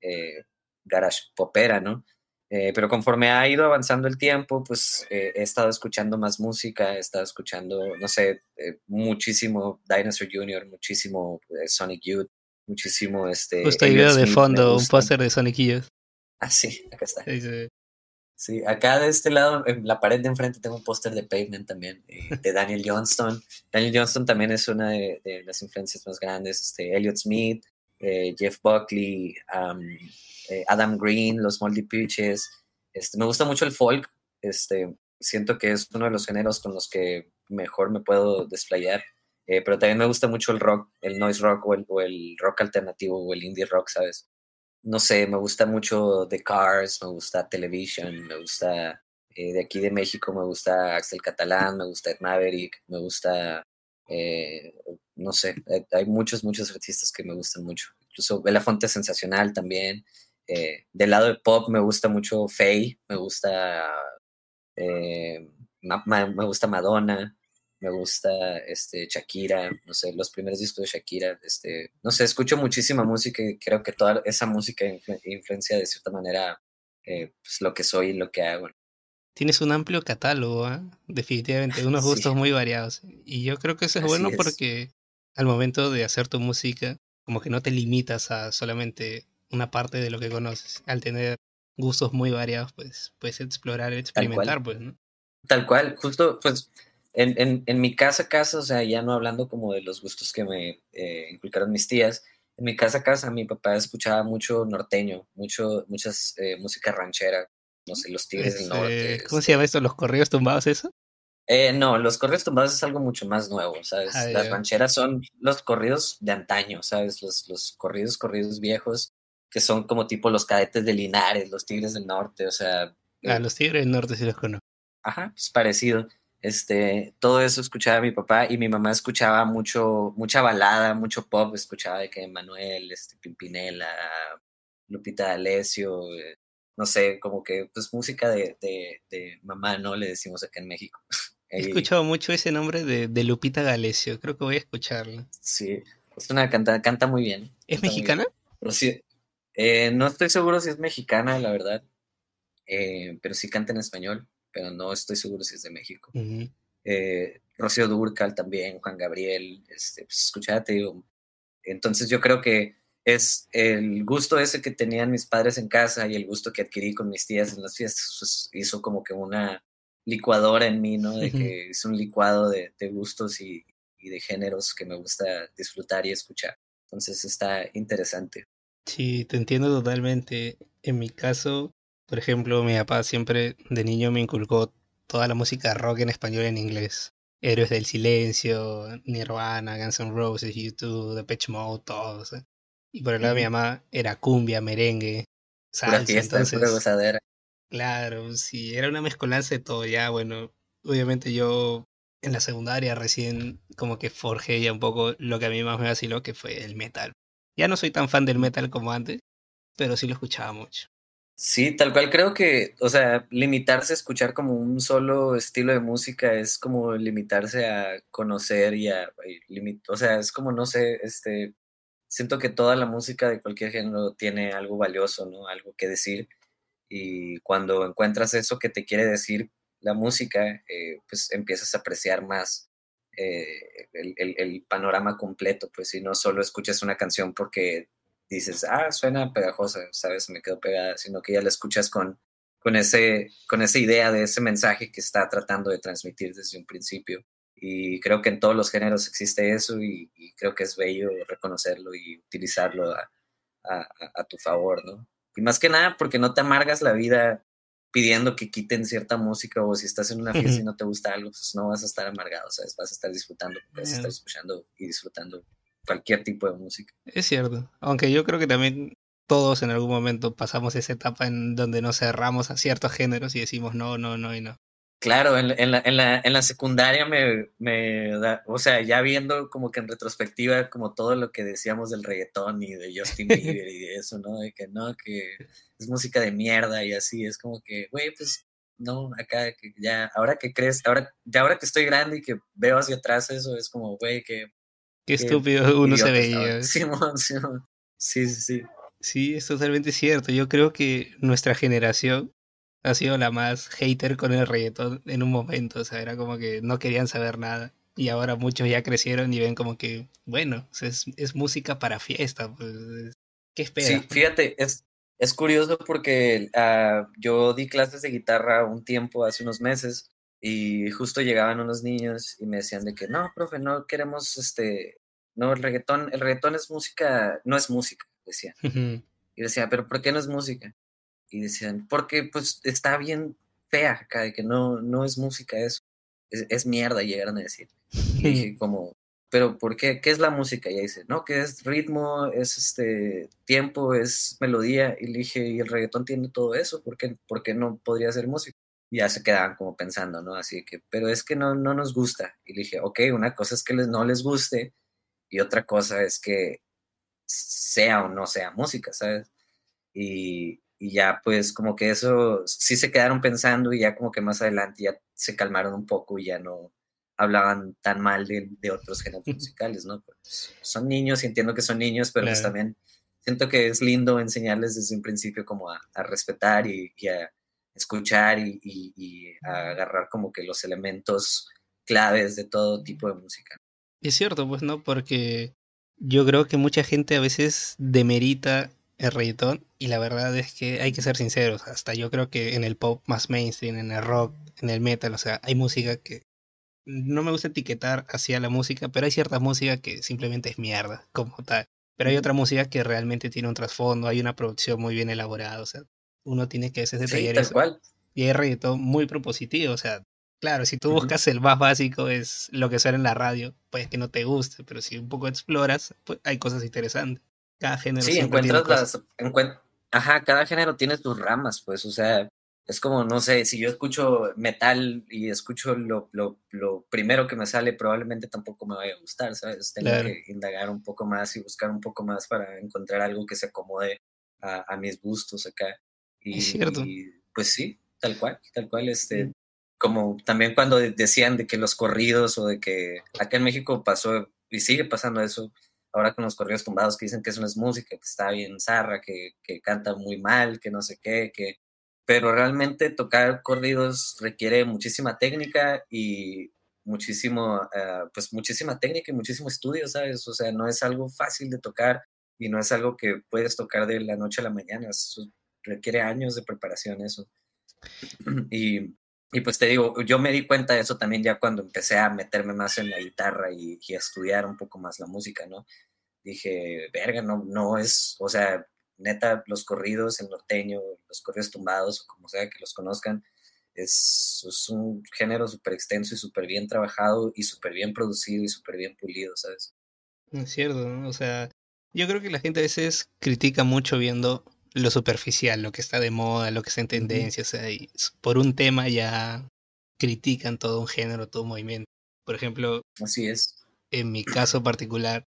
S2: eh, garage popera, ¿no? Eh, pero conforme ha ido avanzando el tiempo, pues eh, he estado escuchando más música, he estado escuchando, no sé, muchísimo Dinosaur Jr., muchísimo Sonic Youth, muchísimo este...
S1: Justo veo de fondo un póster de Sonic Youth.
S2: Ah, sí, acá está. Sí, acá de este lado, en la pared de enfrente, tengo un póster de Pavement también, eh, [laughs] de Daniel Johnston. Daniel Johnston también es una de, las influencias más grandes. Este, Elliot Smith, eh, Jeff Buckley, eh, Adam Green, los Moldy Peaches. Este, me gusta mucho el folk. Este, siento que es uno de los géneros con los que mejor me puedo desplayar. pero también me gusta mucho el rock, el noise rock o el, o el rock alternativo o el indie rock, ¿sabes? No sé, me gusta mucho The Cars, me gusta Television, me gusta eh, de aquí de México, me gusta Axel Catalán, me gusta Ed Maverick, me gusta, eh, no sé, eh, hay muchos, muchos artistas que me gustan mucho. Incluso Belafonte Sensacional también. del lado de pop me gusta mucho Faye, me gusta, me gusta Madonna, me gusta este, Shakira, no sé, los primeros discos de Shakira, este, no sé, escucho muchísima música y creo que toda esa música influencia de cierta manera eh, pues, lo que soy y lo que hago.
S1: Tienes un amplio catálogo, ¿eh? definitivamente, unos [laughs] gustos muy variados. Y yo creo que eso es bueno porque al momento de hacer tu música, como que no te limitas a solamente una parte de lo que conoces. Al tener gustos muy variados, pues puedes explorar, experimentar, pues, ¿no?
S2: Tal cual, justo, pues en, en, mi casa, casa, o sea, ya no hablando como de los gustos que me eh, inculcaron mis tías, en mi casa, casa, mi papá escuchaba mucho norteño, mucho, muchas eh, música ranchera, no sé, los Tigres del Norte.
S1: Este ¿Cómo se llama esto? ¿Los corridos tumbados, eso?
S2: Eh, no, los corridos tumbados es algo mucho más nuevo, ¿sabes? Ah, Las rancheras son los corridos de antaño, ¿sabes? Los, los corridos, corridos viejos, que son como tipo los cadetes de Linares, los Tigres del Norte, o sea.
S1: Ah, los Tigres del Norte sí los conozco.
S2: Ajá, pues parecido. Este, todo eso escuchaba mi papá y mi mamá escuchaba mucho, mucha balada, mucho pop, escuchaba de que Manuel, este, Pimpinela, Lupita D'Alessio, eh, no sé, como que pues música de, de, mamá, ¿no? Le decimos acá en México. [laughs]
S1: He escuchado mucho ese nombre de, de Lupita D'Alessio, creo que voy a escucharlo.
S2: Sí, es una canta, canta muy bien.
S1: ¿Es mexicana?
S2: Sí, eh, no estoy seguro si es mexicana, la verdad, eh, pero sí canta en español. Pero no estoy seguro si es de México. Eh, Rocío Durcal también, Juan Gabriel, este, pues escuchate, digo. Entonces yo creo que es el gusto ese que tenían mis padres en casa y el gusto que adquirí con mis tías en las fiestas, pues, hizo como que una licuadora en mí, ¿no? De que es un licuado de, gustos y, y, de géneros que me gusta disfrutar y escuchar. Entonces está interesante.
S1: Sí, te entiendo totalmente. En mi caso, por ejemplo, mi papá siempre de niño me inculcó toda la música rock en español y en inglés. Héroes del Silencio, Nirvana, Guns N' Roses, YouTube, Depeche Mode, todos. Y por el lado de mi mamá era cumbia, merengue, salsa. entonces, Claro, sí, era una mezcolanza de todo. Ya, bueno, obviamente yo en la secundaria recién como que forjé ya un poco lo que a mí más me vaciló, que fue el metal. Ya no soy tan fan del metal como antes, pero sí lo escuchaba mucho.
S2: Sí, tal cual creo que, o sea, limitarse a escuchar como un solo estilo de música es como limitarse a conocer y a, o sea, es como, no sé, este, siento que toda la música de cualquier género tiene algo valioso, ¿no? Algo que decir. Y cuando encuentras eso que te quiere decir la música, eh, pues empiezas a apreciar más eh, el, el, panorama completo, pues si no solo escuchas una canción porque dices, ah, suena pegajosa, ¿sabes? Me quedo pegada, sino que ya la escuchas con, con, ese, con esa idea de ese mensaje que está tratando de transmitir desde un principio. Y creo que en todos los géneros existe eso y, creo que es bello reconocerlo y utilizarlo a, a, tu favor, ¿no? Y más que nada porque no te amargas la vida pidiendo que quiten cierta música o si estás en una fiesta y no te gusta algo, pues no vas a estar amargado, ¿sabes? Vas a estar disfrutando, vas a estar escuchando y disfrutando cualquier tipo de música.
S1: Es cierto, aunque yo creo que también todos en algún momento pasamos esa etapa en donde nos cerramos a ciertos géneros y decimos no, no, no y no.
S2: Claro, en, en, la, en, la, en la secundaria me, me da, o sea, ya viendo como que en retrospectiva como todo lo que decíamos del reggaetón y de Justin [laughs] Bieber y de eso, ¿no? De que no, que es música de mierda y así, es como que, güey, pues no, acá que ya, ahora que crees, ahora, de ahora que estoy grande y que veo hacia atrás eso, es como, güey, que
S1: Qué estúpido uno se veía. [laughs]
S2: Sí, sí, sí.
S1: Sí, es totalmente cierto. Yo creo que nuestra generación ha sido la más hater con el reggaetón en un momento. O sea, era como que no querían saber nada. Y ahora muchos ya crecieron y ven como que, bueno, es, es música para fiesta. Pues, ¿Qué esperas?
S2: Sí, fíjate, es, es curioso porque uh, yo di clases de guitarra un tiempo, hace unos meses, y justo llegaban unos niños y me decían de que no, profe, no queremos este, no, el reggaetón, el reggaetón es música, no es música, decían. Y decía, pero ¿por qué no es música? Y decían, porque pues está bien fea acá, de que no, no es música eso, es, mierda, llegaron a decir. Y [laughs] dije como, pero ¿por qué? ¿Qué es la música? Y ahí dice, no, que es ritmo, es este tiempo, es melodía. Y le dije, y el reggaetón tiene todo eso, ¿por qué, ¿por qué no podría ser música? Ya se quedaban como pensando, ¿no? Así que, pero es que no, no nos gusta. Y le dije, ok, una cosa es que les, no les guste y otra cosa es que sea o no sea música, ¿sabes? Y, y ya pues como que eso sí se quedaron pensando y ya como que más adelante ya se calmaron un poco y ya no hablaban tan mal de, de otros géneros musicales, ¿no? Pues son niños y entiendo que son niños, pero pues también siento que es lindo enseñarles desde un principio como a, a respetar y, y a escuchar y, agarrar como que los elementos claves de todo tipo de música.
S1: Es cierto, pues no, porque yo creo que mucha gente a veces demerita el reggaetón y la verdad es que hay que ser sinceros, hasta yo creo que en el pop más mainstream, en el rock, en el metal, o sea, hay música que no me gusta etiquetar hacia la música, pero hay cierta música que simplemente es mierda, como tal. Pero hay otra música que realmente tiene un trasfondo, hay una producción muy bien elaborada, o sea, uno tiene que hacer detallar
S2: sí, tal Cual.
S1: Y hay reggaetón muy propositivo, o sea, claro, si tú buscas el más básico es lo que suena en la radio, pues que no te guste, pero si un poco exploras, pues hay cosas interesantes. Cada género.
S2: Sí, encuentras las... Ajá, cada género tiene sus ramas, pues, o sea, es como, no sé, si yo escucho metal y escucho lo, lo, lo, primero que me sale, probablemente tampoco me vaya a gustar, ¿sabes? Tengo que indagar un poco más y buscar un poco más para encontrar algo que se acomode a, a mis gustos acá. Y,
S1: cierto.
S2: pues sí, tal cual, tal cual, este, como también cuando decían de que los corridos o de que acá en México pasó y sigue pasando eso, ahora con los corridos tumbados que dicen que eso no es música, que está bien zarra, que, que canta muy mal, que no sé qué, que pero realmente tocar corridos requiere muchísima técnica y muchísimo, eh, pues muchísima técnica y muchísimo estudio, ¿sabes? O sea, no es algo fácil de tocar y no es algo que puedes tocar de la noche a la mañana, requiere años de preparación eso. [clears throat] Y, y, pues te digo, yo me di cuenta de eso también ya cuando empecé a meterme más en la guitarra y, a estudiar un poco más la música, ¿no? Dije, verga, no, no es, o sea, neta, los corridos, el norteño, los corridos tumbados, o como sea que los conozcan, es, un género súper extenso y súper bien trabajado y súper bien producido y súper bien pulido, ¿sabes?
S1: Es cierto, ¿no? o sea, yo creo que la gente a veces critica mucho viendo lo superficial, lo que está de moda, lo que está en tendencia, o sea, y por un tema ya critican todo un género, todo un movimiento. Por ejemplo,
S2: así es.
S1: En mi caso particular,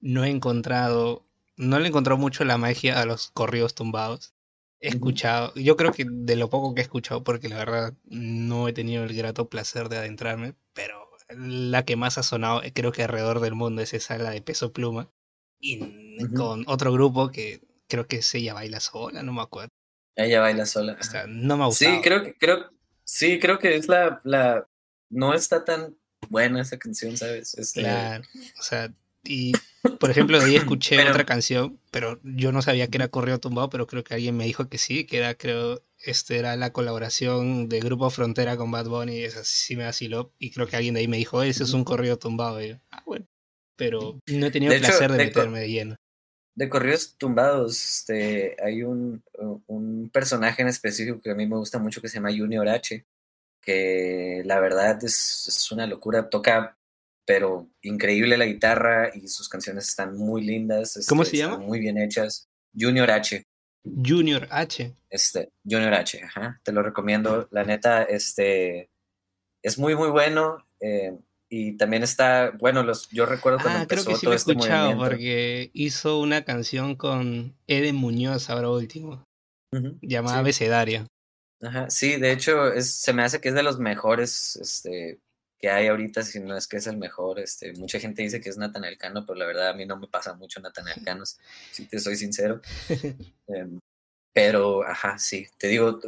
S1: no he encontrado no le encontró mucho la magia a los corridos tumbados. He escuchado, yo creo que de lo poco que he escuchado, porque la verdad no he tenido el grato placer de adentrarme, pero la que más ha sonado, eh, creo que alrededor del mundo es esa, la de Peso Pluma, y con otro grupo que creo que es Ella Baila Sola, no me acuerdo.
S2: Ella Baila Sola.
S1: O sea, no me ha gustado.
S2: Sí, creo que, creo, sí, creo que es la, la, no está tan buena esa canción, ¿sabes?
S1: Este... Claro, o sea, y por ejemplo, de ahí escuché otra canción, pero yo no sabía que era Correo Tumbado, pero creo que alguien me dijo que sí, que era, creo, este era la colaboración de Grupo Frontera con Bad Bunny, y esa sí me vaciló, y creo que alguien de ahí me dijo, ese es un correo tumbado, y yo, ah, bueno, pero no he tenido el placer de, meterme de lleno.
S2: De correos tumbados, este, hay un, un personaje en específico que a mí me gusta mucho que se llama Junior H, que la verdad es, es una locura, toca pero increíble la guitarra y sus canciones están muy lindas.
S1: ¿Cómo este, se llama?
S2: Muy bien hechas. Junior H.
S1: Junior H.
S2: Este, Junior H, ajá. Te lo recomiendo. La neta, este, es muy, muy bueno. Eh, y también está, bueno, los, yo recuerdo cuando ah, creo que sí lo he este escuchado
S1: porque hizo una canción con Eden Muñoz ahora último, llamada Becedaria.
S2: Ajá, sí, de hecho, es, se me hace que es de los mejores este, que hay ahorita, si no es que es el mejor. Este, mucha gente dice que es Natanael Cano, pero la verdad a mí no me pasa mucho Natanael [laughs] Cano, si te soy sincero. Em, pero, ajá, sí, te digo,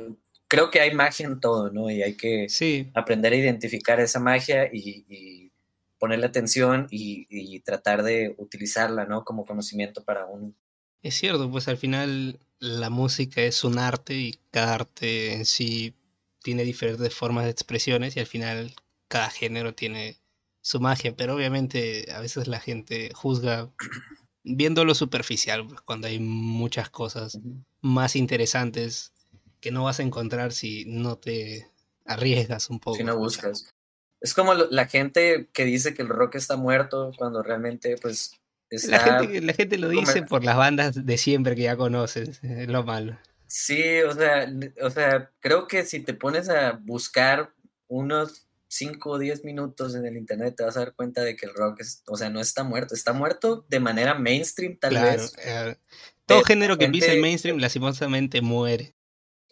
S2: creo que hay magia en todo, ¿no? Y hay que aprender a identificar esa magia y, ponerle atención y, y, tratar de utilizarla, ¿no? Como conocimiento para un...
S1: Es cierto, pues al final la música es un arte y cada arte en sí tiene diferentes formas de expresiones y al final cada género tiene su magia, pero obviamente a veces la gente juzga viendo lo superficial, pues, cuando hay muchas cosas más interesantes que no vas a encontrar si no te arriesgas un poco.
S2: Si no buscas. Es como la gente que dice que el rock está muerto cuando realmente pues [laughs]
S1: La gente, la gente lo dice por las bandas de siempre que ya conoces, es lo malo.
S2: Sí, o sea, o sea, creo que si te pones a buscar unos 5 o 10 minutos en el internet te vas a dar cuenta de que el rock es, o sea, no está muerto, está muerto de manera mainstream tal vez.
S1: Eh, todo género que empieza en mainstream lastimosamente muere.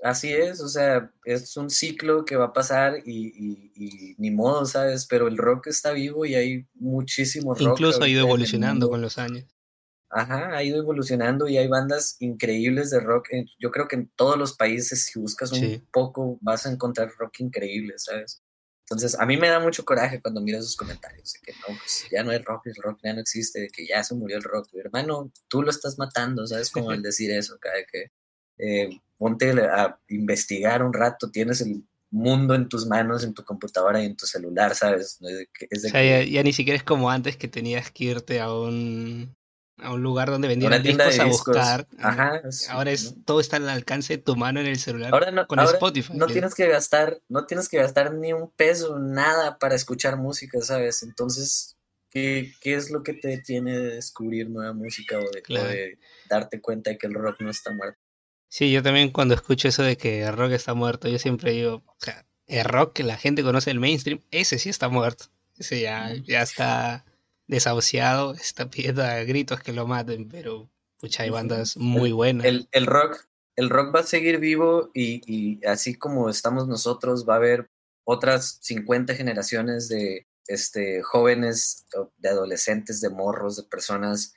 S2: Así es, o sea, es un ciclo que va a pasar y, y, ni modo, ¿sabes? Pero el rock está vivo y hay muchísimo rock.
S1: Incluso ha ido evolucionando con los años.
S2: Ajá, ha ido evolucionando y hay bandas increíbles de rock. Yo creo que en todos los países, si buscas un poco, vas a encontrar rock increíble, ¿sabes? Entonces, a mí me da mucho coraje cuando miro esos comentarios de que no, pues ya no hay rock, el rock ya no existe, de que ya se murió el rock. hermano, tú lo estás matando, ¿sabes? Como el decir eso, cada que eh, ponte a investigar un rato, tienes el mundo en tus manos, en tu computadora y en tu celular, ¿sabes?
S1: o sea, ya, ni siquiera es como antes que tenías que irte a un a un lugar donde vendían discos a buscar. Ajá, ahora es todo está al alcance de tu mano en el celular
S2: ahora no, con Spotify. No tienes que gastar, no tienes que gastar ni un peso, nada para escuchar música, ¿sabes? Entonces, ¿qué, qué es lo que te tiene de descubrir nueva música o de, darte cuenta de que el rock no está muerto?
S1: Sí, yo también cuando escucho eso de que el rock está muerto, yo siempre digo, o sea, el rock que la gente conoce el mainstream, ese sí está muerto. Ese ya, ya está desahuciado, está pidiendo a gritos que lo maten, pero pucha, hay bandas muy buenas.
S2: El, el, rock, el rock va a seguir vivo y, y, así como estamos nosotros, va a haber otras 50 generaciones de este, jóvenes, de adolescentes, de morros, de personas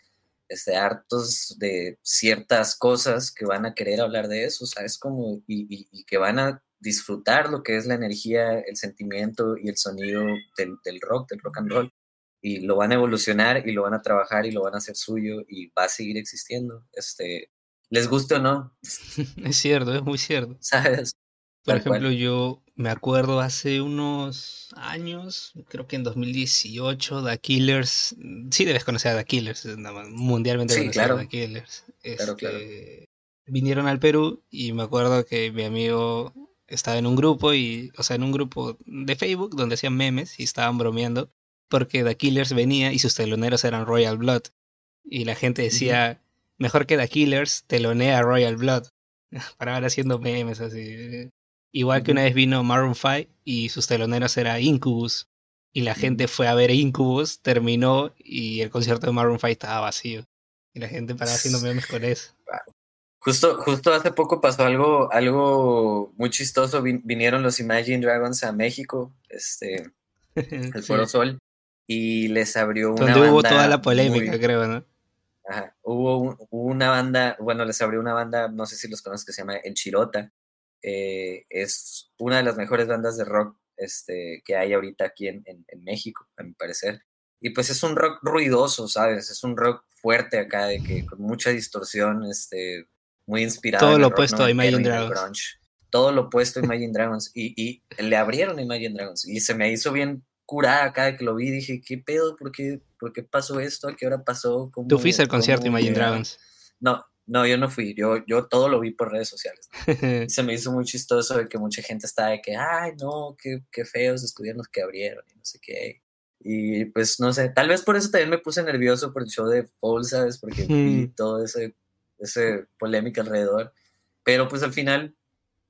S2: este, hartos de ciertas cosas que van a querer hablar de eso, ¿sabes? Como, y, y, que van a disfrutar lo que es la energía, el sentimiento y el sonido del, del, rock, del rock and roll, y lo van a evolucionar y lo van a trabajar y lo van a hacer suyo y va a seguir existiendo, este, les guste o no. [laughs]
S1: es cierto, es muy cierto.
S2: ¿Sabes?
S1: Por ejemplo, yo me acuerdo hace unos años, creo que en 2018, The Killers, sí debes conocer a The Killers, mundialmente
S2: sí, claro.
S1: The Killers.
S2: claro, claro.
S1: Este, vinieron al Perú y me acuerdo que mi amigo estaba en un grupo y, o sea, en un grupo de Facebook donde hacían memes y estaban bromeando porque The Killers venía y sus teloneros eran Royal Blood y la gente decía, mejor que The Killers telonea Royal Blood. [laughs] Para ahora haciendo memes así. Igual que una vez vino Maroon 5 y sus teloneros era Incubus. Y la gente fue a ver Incubus, terminó y el concierto de Maroon 5 estaba vacío. Y la gente paraba haciendo memes con eso.
S2: Justo, justo hace poco pasó algo, algo muy chistoso. vinieron los Imagine Dragons a México, este, [laughs] el Foro Sol, y les abrió una
S1: Donde hubo toda la polémica, creo, ¿no?
S2: Ajá. Hubo, una banda, bueno, les abrió una banda, no sé si los conoces, que se llama Enchilota. Eh, es una de las mejores bandas de rock este, que hay ahorita aquí en, México, a mi parecer. Y pues es un rock ruidoso, ¿sabes? Es un rock fuerte acá, de que con mucha distorsión, este, muy inspirado.
S1: Todo lo opuesto a Imagine Dragons.
S2: Todo lo opuesto a Imagine Dragons. Y, y le abrieron a Imagine Dragons. Y se me hizo bien curada acá que lo vi. Dije, ¿qué pedo? ¿Por qué, por qué pasó esto? ¿A qué hora pasó? ¿Cómo,
S1: ¿Tú fuiste al concierto Imagine Dragons?
S2: No, no, yo no fui, yo, yo todo lo vi por redes sociales. [laughs] se me hizo muy chistoso de que mucha gente estaba de que, ay, no, qué, qué feos los que abrieron y no sé qué. Y pues no sé, tal vez por eso también me puse nervioso por el show de Paul, ¿sabes? Porque vi todo ese, ese polémica alrededor. Pero pues al final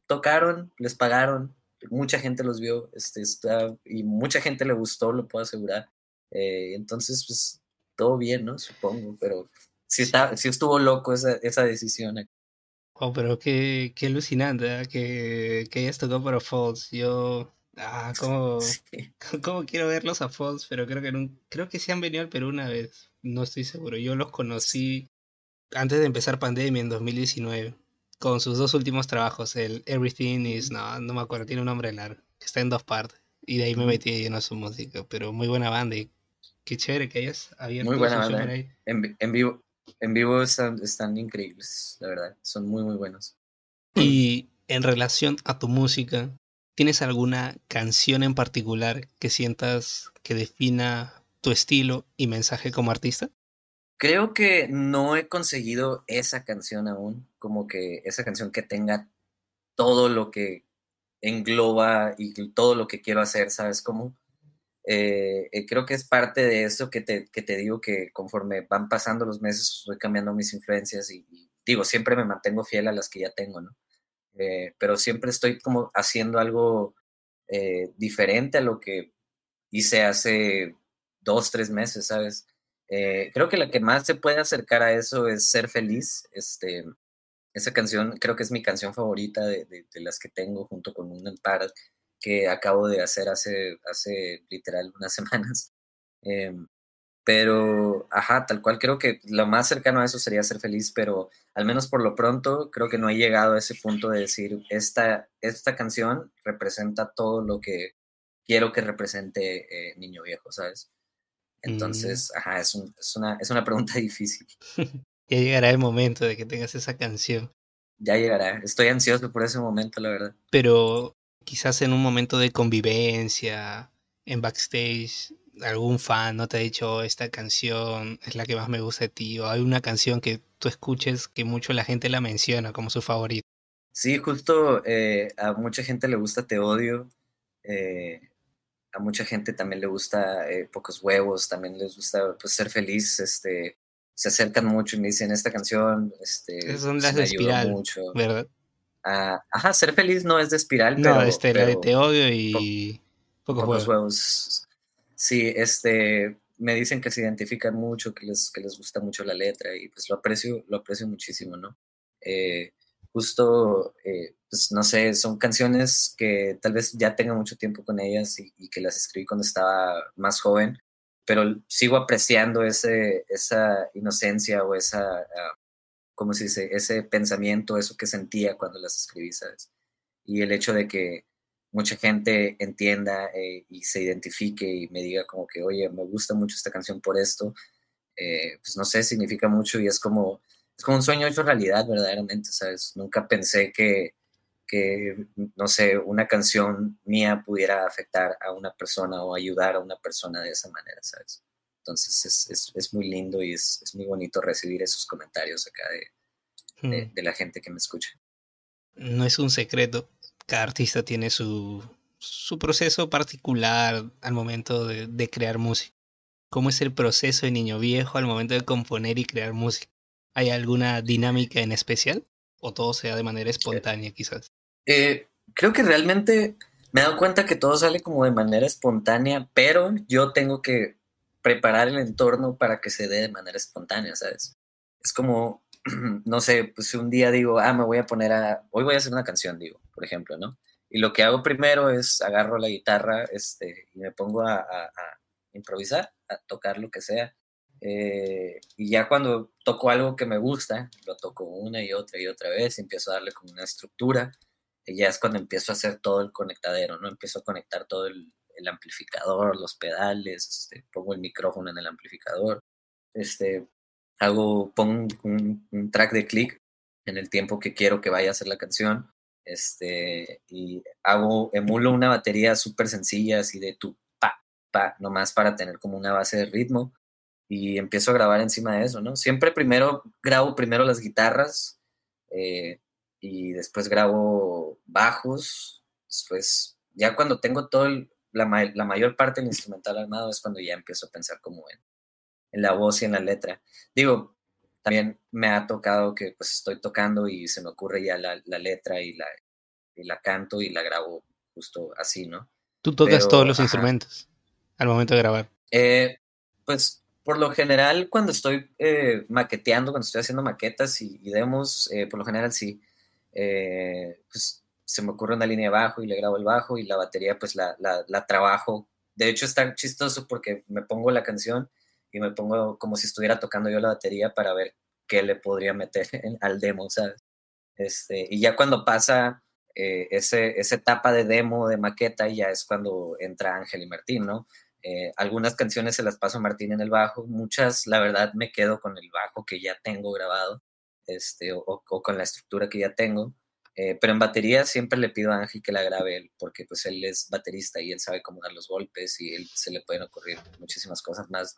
S2: tocaron, les pagaron, mucha gente los vio este, está, y mucha gente le gustó, lo puedo asegurar. Eh, entonces, pues todo bien, ¿no? Supongo, pero sí, está, sí estuvo loco esa, esa decisión.
S1: Oh, pero qué, qué alucinante ¿eh? que, que hayas tocado para Falls. Yo, ah, [laughs] ¿cómo, [laughs] ¿cómo quiero verlos a Falls? Pero creo que, no, creo que sí han venido al Perú una vez. No estoy seguro. Yo los conocí antes de empezar pandemia en 2019 con sus dos últimos trabajos, el Everything is, no, no me acuerdo, tiene un nombre largo, está en dos partes. Y de ahí me metí lleno a su música, pero muy buena banda y qué chévere que hayas abierto.
S2: Muy buena banda. En, en, vivo, en vivo están, increíbles, la verdad. Son muy, muy buenos.
S1: Y en relación a tu música, ¿tienes alguna canción en particular que sientas que defina tu estilo y mensaje como artista?
S2: Creo que no he conseguido esa canción aún, como que esa canción que tenga todo lo que engloba y todo lo que quiero hacer, ¿sabes cómo? Eh, eh, creo que es parte de eso que te, que te, digo que conforme van pasando los meses voy cambiando mis influencias y, digo, siempre me mantengo fiel a las que ya tengo, ¿no? Eh, pero siempre estoy como haciendo algo diferente a lo que hice hace dos, tres meses, ¿sabes? creo que la que más se puede acercar a eso es Ser Feliz. Este, esa canción creo que es mi canción favorita de, de, de las que tengo junto con un par que acabo de hacer hace, hace literal unas [laughs] semanas. Em, pero, ajá, tal cual creo que lo más cercano a eso sería ser feliz, pero al menos por lo pronto creo que no he llegado a ese punto de decir, esta, esta canción representa todo lo que quiero que represente eh, Niño Viejo, ¿sabes? Mm. Entonces, ajá, es, es, una, es una pregunta [laughs] difícil. [laughs]
S1: ya llegará el momento de que tengas esa canción.
S2: Ya llegará, estoy ansioso por ese momento, la verdad.
S1: Pero quizás en un momento de convivencia, en backstage, algún fan no te ha dicho esta canción es la que más me gusta de ti, o hay una canción que tú escuches que mucho la gente la menciona como su favorito.
S2: Sí, justo eh, a mucha gente le gusta Te Odio, eh, a mucha gente también le gusta eh, Pocos Huevos, también les gusta pues, ser feliz, este, se acercan mucho y me dicen esta canción, este,
S1: son las de espiral, mucho. ¿verdad?
S2: Ah, ajá, ser feliz no es de espiral,
S1: no, este, la de te odio y
S2: pocos, huevos. Sí, este, me dicen que se identifican mucho, que les, que les gusta mucho la letra y pues lo aprecio, lo aprecio muchísimo, ¿no? Eh, justo, eh, pues no sé, son canciones que tal vez ya tenga mucho tiempo con ellas y, que las escribí cuando estaba más joven pero sigo apreciando ese, esa inocencia o esa, uh, ¿cómo se dice? Ese pensamiento, eso que sentía cuando las escribí, ¿sabes? Y el hecho de que mucha gente entienda eh, y se identifique y me diga como que, oye, me gusta mucho esta canción por esto, eh, pues no sé, significa mucho y es como, es como un sueño hecho realidad verdaderamente, ¿sabes? Nunca pensé que, que, no sé, una canción mía pudiera afectar a una persona o ayudar a una persona de esa manera, ¿sabes? Entonces es, es, es muy lindo y es, es, muy bonito recibir esos comentarios acá de, de, hmm. de la gente que me escucha.
S1: No es un secreto cada artista tiene su, su proceso particular al momento de, de, crear música. ¿Cómo es el proceso de Niño Viejo al momento de componer y crear música? ¿Hay alguna dinámica en especial? ¿O todo sea de manera espontánea quizás?
S2: Eh, creo que realmente me he dado cuenta que todo sale como de manera espontánea, pero yo tengo que preparar el entorno para que se dé de manera espontánea, ¿sabes? Es como [clears throat] no sé, pues un día digo, ah, me voy a poner a, hoy voy a hacer una canción, digo, por ejemplo, ¿no? Y lo que hago primero es agarro la guitarra este, y me pongo a, improvisar, a tocar lo que sea. Eh, y ya cuando toco algo que me gusta, lo toco una y otra y otra vez, empiezo a darle como una estructura, y ya es cuando empiezo a hacer todo el conectadero, ¿no? Empiezo a conectar todo el, el amplificador, los pedales, este, pongo el micrófono en el amplificador, este, hago, pongo un, track de click en el tiempo que quiero que vaya a ser la canción, este, y hago, emulo una batería súper sencilla, así de tu pa, pa, nomás para tener como una base de ritmo, y empiezo a grabar encima de eso, ¿no? Siempre primero grabo primero las guitarras, eh, y después grabo bajos, después, ya cuando tengo todo la, la mayor parte del instrumental armado es cuando ya empiezo a pensar como en, en la voz y en la letra. Digo, también me ha tocado que pues estoy tocando y se me ocurre ya la, la letra y la, y la canto y la grabo justo así, ¿no?
S1: ¿Tú tocas todos los instrumentos al momento de grabar?
S2: Eh, pues por lo general cuando estoy eh, maqueteando, cuando estoy haciendo maquetas y, demos, eh, por lo general sí, pues se me ocurre una línea de bajo y le grabo el bajo y la batería pues la, la, trabajo. De hecho está chistoso porque me pongo la canción y me pongo como si estuviera tocando yo la batería para ver qué le podría meter [laughs] al demo, ¿sabes? Este, y ya cuando pasa eh, ese, esa etapa de demo, de maqueta, ya es cuando entra Ángel y Martín, ¿no? Eh, algunas canciones se las paso a Martín en el bajo, muchas, la verdad, me quedo con el bajo que ya tengo grabado, este, o, o con la estructura que ya tengo. Eh, pero en batería siempre le pido a Ángel que la grabe él, porque pues él es baterista y él sabe cómo dar los golpes y él se le pueden ocurrir muchísimas cosas más.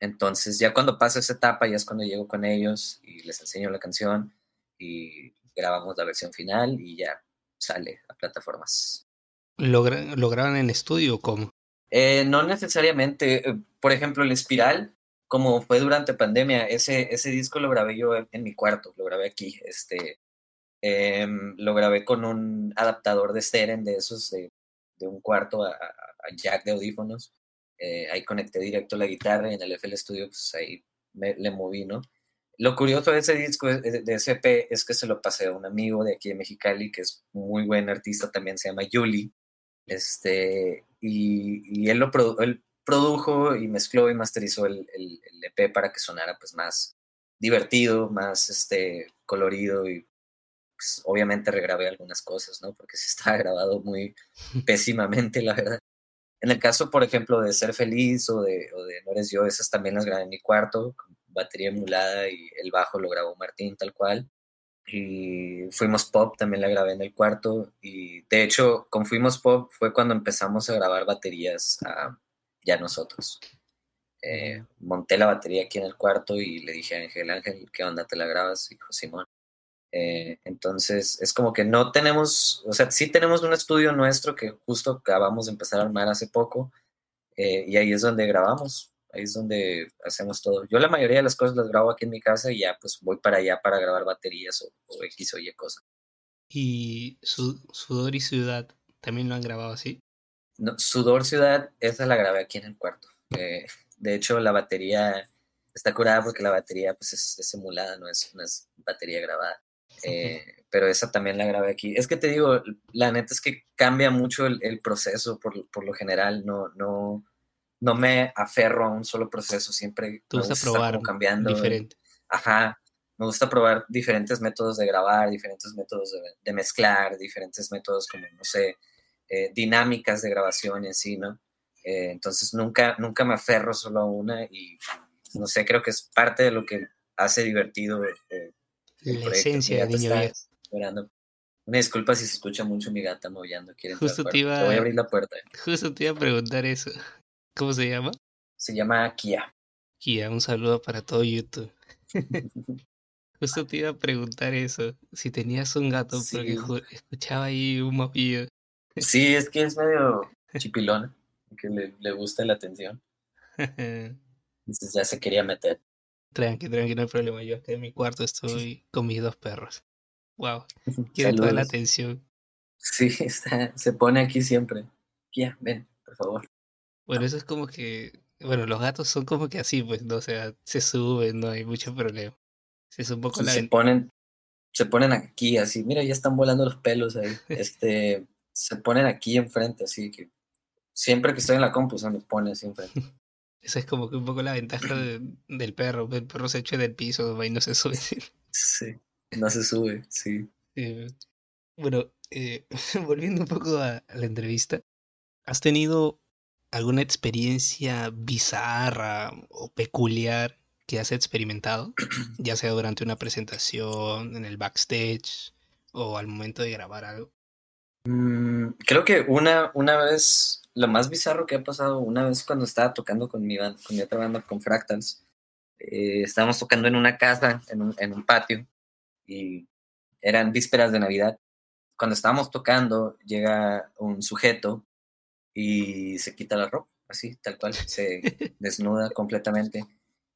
S2: Entonces, ya cuando pasa esa etapa, ya es cuando llego con ellos y les enseño la canción y grabamos la versión final y ya sale a plataformas.
S1: ¿Lo, graban en estudio o cómo?
S2: Eh, no necesariamente. Eh, por ejemplo, el Espiral, como fue durante pandemia, ese, ese disco lo grabé yo en, mi cuarto, lo grabé aquí. Este, em, lo grabé con un adaptador de Steren de esos de, de un cuarto a, a, jack de audífonos eh, ahí conecté directo la guitarra y en el FL Studio pues ahí me, le moví, ¿no? Lo curioso de ese disco, de, ese EP, es que se lo pasé a un amigo de aquí de Mexicali, que es muy buen artista, también se llama Yuli, este, y, y él lo él produjo y mezcló y masterizó el, el, el, EP para que sonara pues más divertido, más este, colorido y pues, obviamente regrabé algunas cosas, ¿no? Porque [laughs] se estaba grabado muy [laughs] pésimamente, la verdad. En el caso, por ejemplo, de Ser Feliz o de, o de No Eres Yo, esas también las grabé en mi cuarto, con batería emulada y el bajo lo grabó Martín tal cual. Y Fuimos Pop también la grabé en el cuarto. Y de hecho, con Fuimos Pop fue cuando empezamos a grabar baterías ya nosotros. Eh, monté la batería aquí en el cuarto y le dije a Ángel, Ángel, ¿qué onda te la grabas? Y dijo, Simón. Eh, entonces, es como que no tenemos, o sea, sí tenemos un estudio nuestro que justo acabamos de empezar a armar hace poco, eh, y ahí es donde grabamos, ahí es donde hacemos todo. Yo la mayoría de las cosas las grabo aquí en mi casa y ya pues voy para allá para grabar baterías o, X o Y cosas.
S1: ¿Y Sudor y Ciudad también lo han grabado así?
S2: No, Sudor Ciudad, esa la grabé aquí en el cuarto. Eh, de hecho, la batería está curada porque la batería pues es, es emulada, no es una batería grabada. Eh, pero esa también la grabé aquí. Es que te digo, la neta es que cambia mucho el, proceso por, por, lo general, no, no, no me aferro a un solo proceso, siempre
S1: Tú
S2: me
S1: gusta probar
S2: cambiando.
S1: diferente.
S2: Ajá, me gusta probar diferentes métodos de grabar, diferentes métodos de, mezclar, diferentes métodos como, no sé, eh, dinámicas de grabación y así, ¿no? Eh, entonces nunca, nunca me aferro solo a una y, no sé, creo que es parte de lo que hace divertido
S1: eh, la esencia de niño viejo.
S2: Una disculpa si se escucha mucho mi gata moviendo.
S1: Justo te iba,
S2: voy a abrir la puerta.
S1: Justo te iba a preguntar eso. ¿Cómo se llama?
S2: Se llama Kia.
S1: Kia, un saludo para todo YouTube. [laughs] Justo te iba a preguntar eso, si tenías un gato, porque escuchaba ahí un movido.
S2: Sí, es que es medio chipilón, que le, gusta la atención. [laughs] Entonces ya se quería meter.
S1: Tranqui, tranqui, no hay problema. Yo acá en mi cuarto estoy con mis dos perros. Wow, [laughs] quiere toda la atención.
S2: Sí, [laughs] está, se pone aquí siempre. Ya, ven, por favor.
S1: Bueno, eso es como que, bueno, los gatos son como que así, pues, ¿no? O sea, se suben, no hay mucho problema. Es un poco
S2: se ponen, se ponen aquí así, mira, ya están volando los pelos ahí. este, [laughs] se ponen aquí enfrente, así que siempre que estoy en la compu se me pone así enfrente.
S1: Esa es como que un poco la ventaja del perro. El perro se echa del piso y no se sube.
S2: Sí, no se sube, sí. [laughs]
S1: bueno, eh, [laughs] volviendo un poco a, la entrevista, ¿has tenido alguna experiencia bizarra o peculiar que has experimentado, [clears throat] ya sea durante una presentación, en el backstage o al momento de grabar algo?
S2: Mm, creo que una, una vez, lo más bizarro que ha pasado, una vez cuando estaba tocando con mi, banda, con mi otra banda, con Fractals, eh, estábamos tocando en una casa, en un, en un patio, y eran vísperas de Navidad. Cuando estábamos tocando, llega un sujeto y se quita la ropa, así, tal cual, se [laughs] desnuda completamente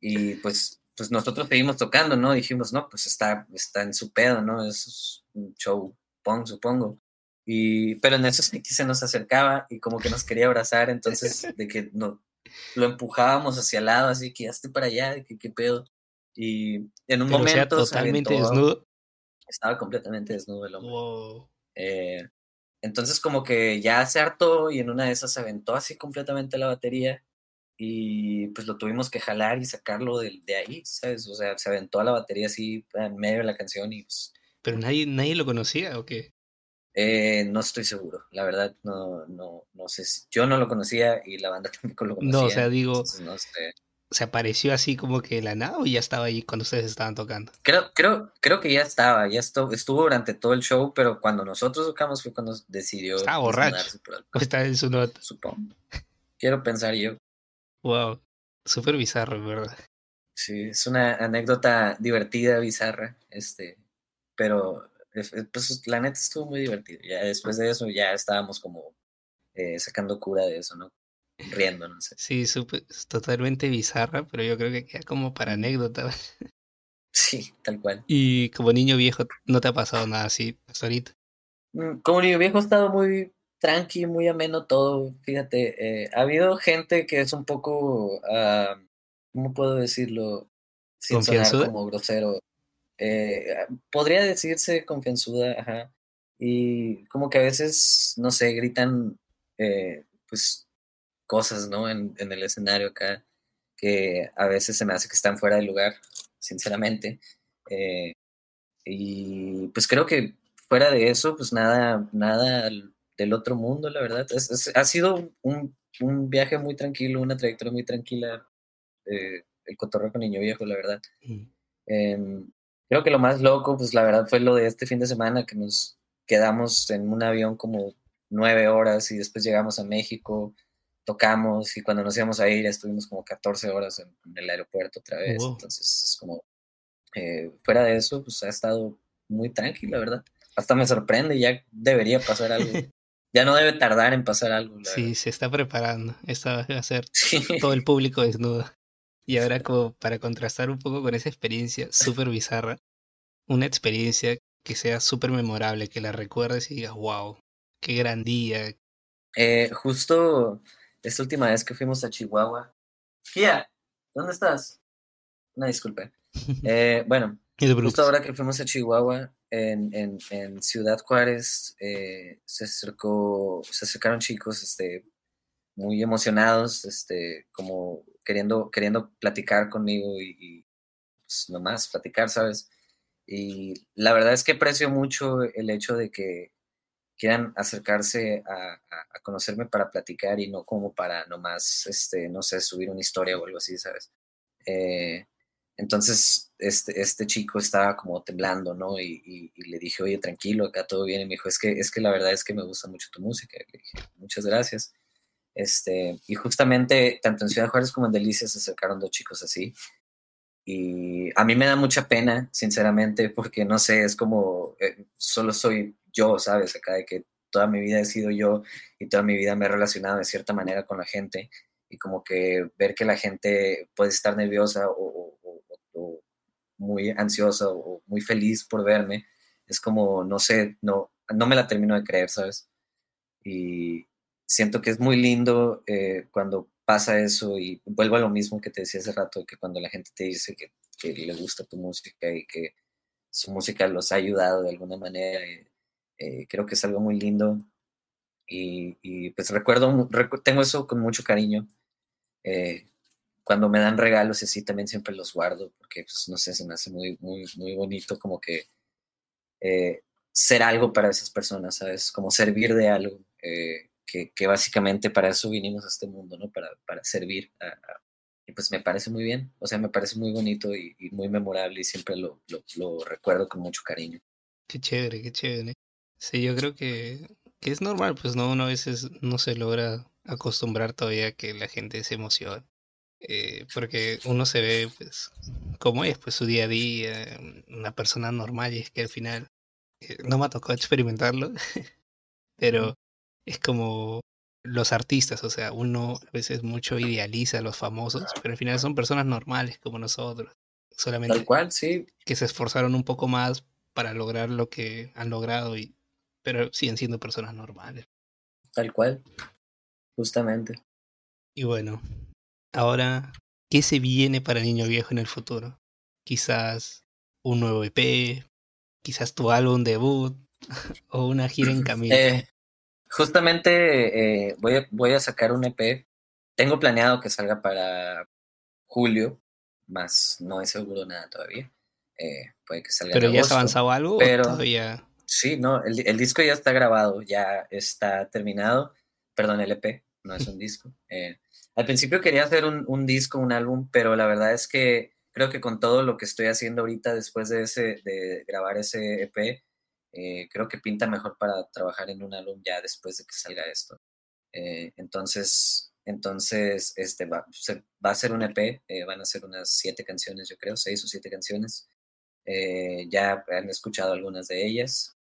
S2: y pues, pues nosotros seguimos tocando, ¿no? Dijimos, no, pues está, está en su pedo, ¿no? Es un show pong, supongo. Y, pero en eso sí que se nos acercaba y como que nos quería abrazar, entonces de que no, lo empujábamos hacia el lado, así que estoy para allá, que qué pedo. Y en un momento...
S1: totalmente desnudo.
S2: Estaba completamente desnudo el hombre. Eh, entonces como que ya se hartó y en una de esas se aventó así completamente la batería y pues lo tuvimos que jalar y sacarlo de, de, ahí, ¿sabes? O sea, se aventó a la batería así en medio de la canción y pues...
S1: ¿Pero nadie, nadie lo conocía o qué?
S2: Eh, no estoy seguro, la verdad no, no, no sé, yo no lo conocía y la banda [laughs] tampoco lo conocía.
S1: No, o sea, digo, no sé. ¿se apareció así como que la nada o ya estaba ahí cuando ustedes estaban tocando?
S2: Creo, creo, creo que ya estaba, ya estuvo, estuvo durante todo el show, pero cuando nosotros tocamos fue cuando decidió...
S1: Estaba borracho, o estaba en su nota.
S2: Supongo. Quiero pensar yo.
S1: Wow, súper bizarro, ¿verdad?
S2: Sí, es una anécdota divertida, bizarra, este, pero pues la neta estuvo muy divertido. Ya después de eso ya estábamos como eh, sacando cura de eso, ¿no? Riendo, no sé.
S1: Sí, super, totalmente bizarra, pero yo creo que queda como para anécdota. [laughs]
S2: Sí, tal cual.
S1: Y como niño viejo, ¿no te ha pasado nada así hasta ahorita?
S2: Mm, como niño viejo he estado muy tranqui, muy ameno todo. Fíjate, eh, ha habido gente que es un poco, uh, ¿cómo puedo decirlo? Sin sonar como grosero. Eh, podría decirse confianzuda, ajá. Y como que a veces, no sé, gritan, eh, pues, cosas, ¿no? En, en, el escenario acá, que a veces se me hace que están fuera de lugar, sinceramente. y pues creo que fuera de eso, pues nada, nada del otro mundo, la verdad. ha sido un, un, viaje muy tranquilo, una trayectoria muy tranquila, eh, el cotorreo con Niño Viejo, la verdad. Em, creo que lo más loco, pues la verdad fue lo de este fin de semana, que nos quedamos en un avión como nueve horas y después llegamos a México, tocamos y cuando nos íbamos a ir estuvimos como 14 horas en, el aeropuerto otra vez. Entonces es como, eh, fuera de eso, pues ha estado muy tranquilo, la verdad. Hasta me sorprende, ya debería pasar algo. [laughs] ya no debe tardar en pasar algo.
S1: sí, se está preparando. Esta va a ser [laughs] todo el público desnudo. Y ahora como para contrastar un poco con esa experiencia súper bizarra, una experiencia que sea súper memorable, que la recuerdes y digas, wow, qué gran día.
S2: Eh, justo esta última vez que fuimos a Chihuahua. Kia, ¿dónde estás? Una disculpa. [laughs] Eh, bueno, justo ahora que fuimos a Chihuahua, en, en, Ciudad Juárez eh, se acercó, se acercaron chicos este, muy emocionados, este, como queriendo, queriendo platicar conmigo y, pues, nomás platicar, ¿sabes? Y la verdad es que aprecio mucho el hecho de que quieran acercarse a, conocerme para platicar y no como para nomás, este, no sé, subir una historia o algo así, ¿sabes? Eh, entonces, este, este chico estaba como temblando, ¿no? Y, le dije, oye, tranquilo, acá todo bien. Y me dijo, es que, es que la verdad es que me gusta mucho tu música. le dije, muchas gracias. Este, y justamente, tanto en Ciudad Juárez como en Delicias se acercaron dos chicos así. Y a mí me da mucha pena, sinceramente, porque no sé, es como, eh, solo soy yo, ¿sabes? Acá de que toda mi vida he sido yo y toda mi vida me he relacionado de cierta manera con la gente y como que ver que la gente puede estar nerviosa o, muy ansiosa o muy feliz por verme, es como, no sé, no, no me la termino de creer, ¿sabes? Y siento que es muy lindo eh, cuando pasa eso y vuelvo a lo mismo que te decía hace rato, que cuando la gente te dice que, le gusta tu música y que su música los ha ayudado de alguna manera, eh, eh, creo que es algo muy lindo. Y, pues recuerdo, tengo eso con mucho cariño cuando me dan regalos y así también siempre los guardo porque, pues, no sé, se me hace muy, muy, muy bonito como que eh, ser algo para esas personas, ¿sabes? Como servir de algo, eh, que, que, básicamente para eso vinimos a este mundo, ¿no? Para, para servir. y pues me parece muy bien, o sea, me parece muy bonito y, muy memorable y siempre lo, lo, lo, recuerdo con mucho cariño.
S1: Qué chévere, qué chévere. Sí, yo creo que, que es normal, pues no, uno a veces no se logra acostumbrar todavía a que la gente se emocione eh, porque uno se ve pues como es pues su día a día, una persona normal y es que al final eh, no me tocado experimentarlo, [laughs] pero es como los artistas, o sea, uno a veces mucho idealiza a los famosos, pero al final son personas normales como nosotros, solamente
S2: Tal cual, sí.
S1: que se esforzaron un poco más para lograr lo que han logrado y pero siguen siendo personas normales.
S2: Tal cual, justamente.
S1: Y bueno, Ahora, ¿qué se viene para Niño Viejo en el futuro? Quizás un nuevo EP, quizás tu álbum debut [laughs] o una gira en [laughs] camino.
S2: Eh, justamente eh, voy, a, voy a sacar un EP. Tengo planeado que salga para julio, más no es seguro nada todavía. Eh, puede que salga.
S1: ¿Pero ya has avanzado algo? Pero todavía...
S2: Sí, no, el, el, disco ya está grabado, ya está terminado. Perdón, el EP, no es [laughs] un disco. Eh, al principio quería hacer un, disco, un álbum, pero la verdad es que creo que con todo lo que estoy haciendo ahorita después de, ese, de grabar ese EP, eh, creo que pinta mejor para trabajar en un álbum ya después de que salga esto. Eh, entonces, entonces este va, va, a ser un EP, eh, van a ser unas siete canciones, yo creo, seis o siete canciones. ya han escuchado algunas de ellas,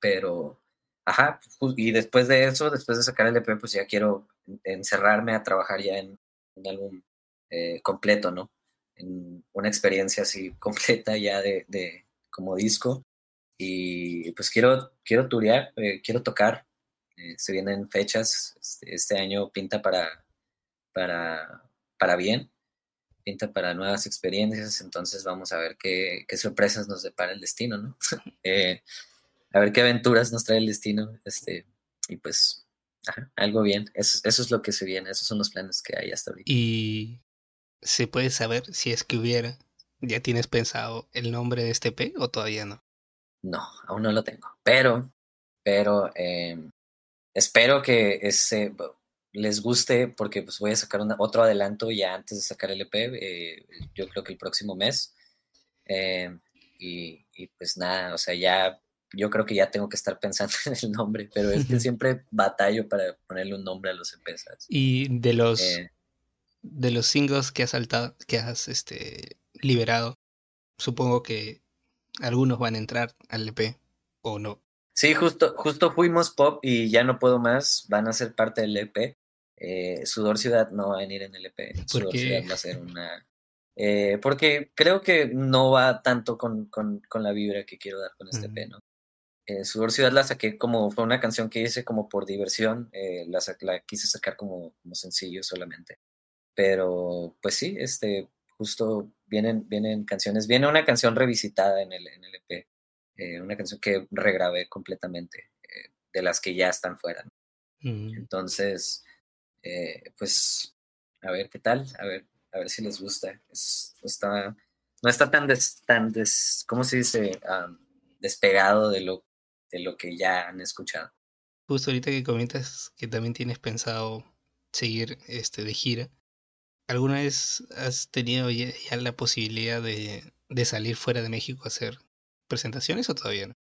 S2: pero, ajá, y después de eso, después de sacar el EP, pues ya quiero encerrarme a trabajar ya en un álbum eh, completo, ¿no? En una experiencia así [laughs] completa ya de, de como disco. Y pues quiero, quiero turear, eh, quiero tocar. Eh, se vienen fechas. Este, este, año pinta para, para, para bien, pinta para nuevas experiencias. Entonces vamos a ver qué, qué sorpresas nos depara el destino, ¿no? [laughs] a ver qué aventuras nos trae el destino. Este, y pues algo bien. Eso, eso es lo que se viene, esos son los planes que hay hasta ahorita.
S1: ¿Y se puede saber si es que hubiera, ya tienes pensado el nombre de este P o todavía no?
S2: No, aún no lo tengo. Pero, pero em, espero que ese les guste porque pues voy a sacar otro adelanto ya antes de sacar el EP, eh, yo creo que el próximo mes. Y, y, pues nada, o sea, ya yo creo que ya tengo que estar pensando [laughs] en el nombre, pero es que [laughs] siempre batallo para ponerle un nombre a los EPs.
S1: Y de los eh, de los singles que has saltado, que has este liberado, supongo que algunos van a entrar al EP o no.
S2: Sí, justo, justo fuimos pop y ya no puedo más, van a ser parte del EP. Eh, Sudor Ciudad no va a venir en el EP. Sudor Ciudad va a ser una. Eh, porque creo que no va tanto con, con, con, la vibra que quiero dar con este EP, ¿no? Eh, Sudor Ciudad la saqué como, fue una canción que hice como por diversión, eh, la, la, quise sacar como, como sencillo solamente. Pero pues sí, este, justo vienen, vienen canciones, viene una canción revisitada en el, en el EP, eh, una canción que regrabé completamente, de las que ya están fuera. Mm. Entonces, eh, pues a ver qué tal, a ver, a ver si les gusta. está, no está tan, des, tan des, ¿cómo se dice? despegado de lo, de lo que ya han escuchado.
S1: Justo ahorita que comentas que también tienes pensado seguir este de gira, ¿alguna vez has tenido ya, la posibilidad de, de, salir fuera de México a hacer presentaciones o todavía no?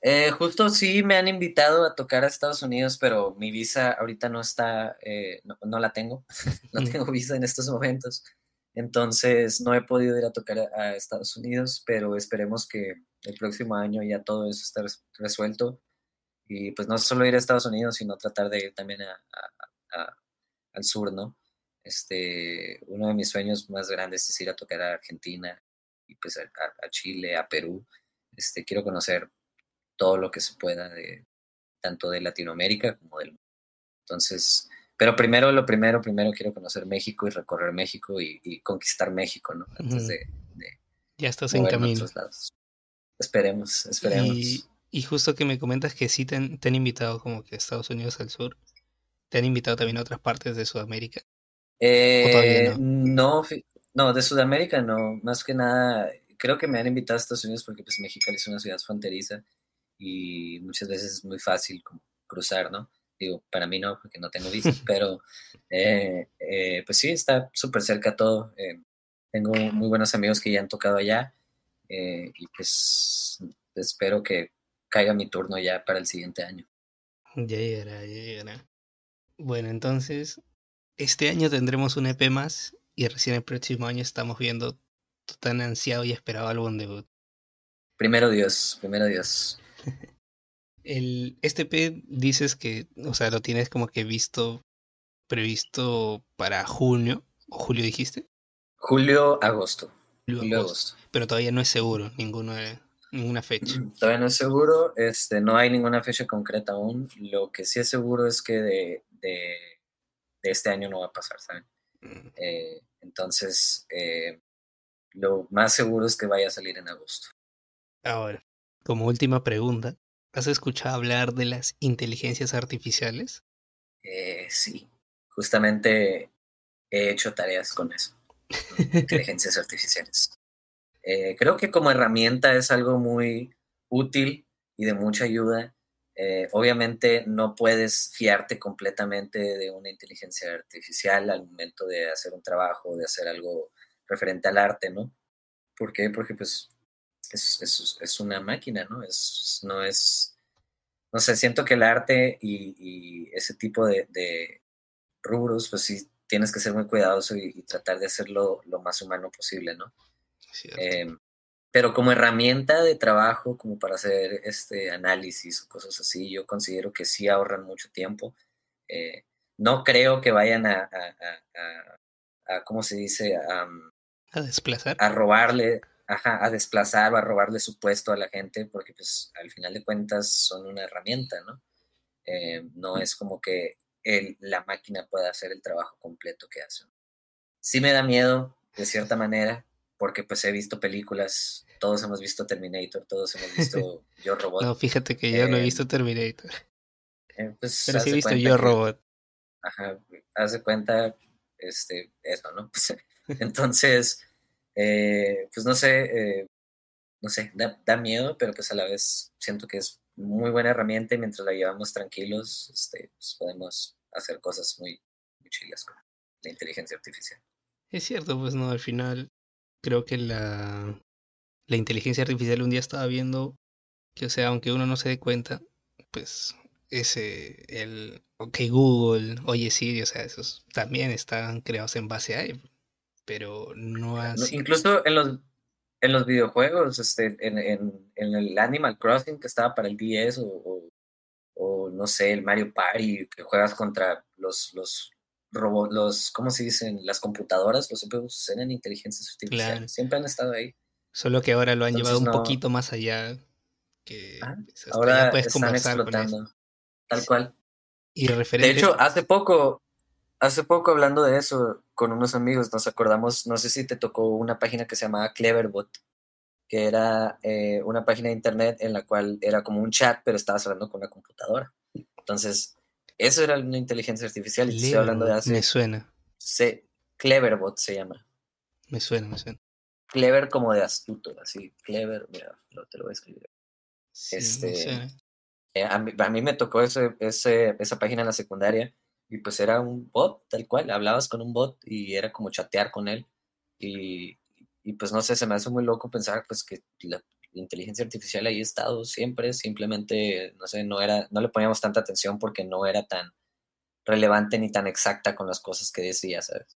S2: Eh, justo sí me han invitado a tocar a Estados Unidos, pero mi visa ahorita no está, eh, no, la tengo, [laughs] no tengo visa en estos momentos. Entonces no he podido ir a tocar a, Estados Unidos, pero esperemos que el próximo año ya todo eso esté resuelto. Y pues no solo ir a Estados Unidos, sino tratar de ir también a, al sur, ¿no? Este, uno de mis sueños más grandes es ir a tocar a Argentina y pues a, Chile, a Perú. Este, quiero conocer todo lo que se pueda de tanto de Latinoamérica como del mundo. Entonces, pero primero, lo primero, primero quiero conocer México y recorrer México y, conquistar México, ¿no? Antes de,
S1: Ya estás en camino.
S2: Esperemos, esperemos.
S1: Y, justo que me comentas que sí te han, invitado como que a Estados Unidos al sur, ¿te han invitado también a otras partes de Sudamérica?
S2: Eh, no? no? de Sudamérica no, más que nada, creo que me han invitado a Estados Unidos porque pues México es una ciudad fronteriza y muchas veces es muy fácil cruzar, ¿no? Digo, para mí no, porque no tengo visa, [laughs] pero eh, eh, pues sí, está súper cerca todo. Eh, tengo muy buenos amigos que ya han tocado allá y pues espero que caiga mi turno ya para el siguiente año.
S1: Ya llegará, ya llegará. Bueno, entonces, este año tendremos un EP más y recién el próximo año estamos viendo tu tan ansiado y esperado álbum debut.
S2: Primero Dios, primero Dios. [laughs]
S1: El, este P dices que, o sea, lo tienes como que visto, previsto para junio, o julio dijiste.
S2: Julio, agosto. Julio, agosto.
S1: Pero todavía no es seguro ninguno ninguna fecha. [clears throat]
S2: Todavía no es seguro, este, no hay ninguna fecha concreta aún. Lo que sí es seguro es que de, de, este año no va a pasar, ¿saben? Mm. Eh, entonces, eh, lo más seguro es que vaya a salir en agosto.
S1: Ahora, como última pregunta, ¿has escuchado hablar de las inteligencias artificiales?
S2: Eh, sí, justamente he hecho tareas con eso, [laughs] inteligencias artificiales. Eh, creo que como herramienta es algo muy útil y de mucha ayuda. Eh, obviamente no puedes fiarte completamente de una inteligencia artificial al momento de hacer un trabajo, de hacer algo referente al arte, ¿no? ¿Por qué? Porque pues es, es, una máquina, ¿no? Es, no es, no sé, siento que el arte y, ese tipo de, rubros, pues sí, tienes que ser muy cuidadoso y, tratar de hacerlo lo más humano posible, ¿no? Pero como herramienta de trabajo, como para hacer este análisis o cosas así, yo considero que sí ahorran mucho tiempo. Eh, no creo que vayan a, a, ¿cómo se dice?
S1: a desplazar.
S2: A robarle, ajá, a desplazar o a robarle su puesto a la gente, porque pues al final de cuentas son una herramienta, ¿no? Eh, no es como que la máquina pueda hacer el trabajo completo que hace. Sí me da miedo, de cierta manera, porque pues he visto películas, todos hemos visto Terminator, todos hemos visto [laughs] Yo Robot.
S1: No, fíjate que yo no he visto Terminator. Eh, pues, Pero sí he visto Yo Robot.
S2: Ajá, haz de cuenta, este, eso, ¿no? [laughs] entonces, eh, pues no sé, eh, no sé, da, miedo, pero pues a la vez siento que es muy buena herramienta y mientras la llevamos tranquilos, este, pues podemos hacer cosas muy, muy chilas con la inteligencia artificial.
S1: Es cierto, pues no, al final creo que la, la inteligencia artificial un día estaba viendo que, o sea, aunque uno no se dé cuenta, pues ese, el, ok Google, oye Siri, o sea, esos también están creados en base a pero no así.
S2: Incluso en los, en los videojuegos, este, en, en, en, el Animal Crossing que estaba para el DS o, o, no sé, el Mario Party, que juegas contra los, los robots, los, ¿cómo se dicen? Las computadoras, los CPUs en inteligencias artificiales. Siempre han estado ahí.
S1: Solo que ahora lo han llevado un poquito más allá. Que
S2: ah, ahora puedes están explotando. Tal cual. Y referente... De hecho, hace poco, hace poco hablando de eso con unos amigos, nos acordamos, no sé si te tocó una página que se llamaba Cleverbot, que era eh, una página de internet en la cual era como un chat, pero estabas hablando con la computadora. Entonces, Eso era una inteligencia artificial y estoy hablando de hace...
S1: Me suena.
S2: Cleverbot se llama.
S1: Me suena, me suena.
S2: Clever como de astuto, así. Clever, mira, te lo voy a escribir. este, eh, a, mí, me tocó ese, esa página en la secundaria y pues era un bot, tal cual. Hablabas con un bot y era como chatear con él. Y, y pues no sé, se me hace muy loco pensar pues que la, inteligencia artificial ahí ha estado siempre, simplemente, no sé, no era, no le poníamos tanta atención porque no era tan relevante ni tan exacta con las cosas que decía, ¿sabes?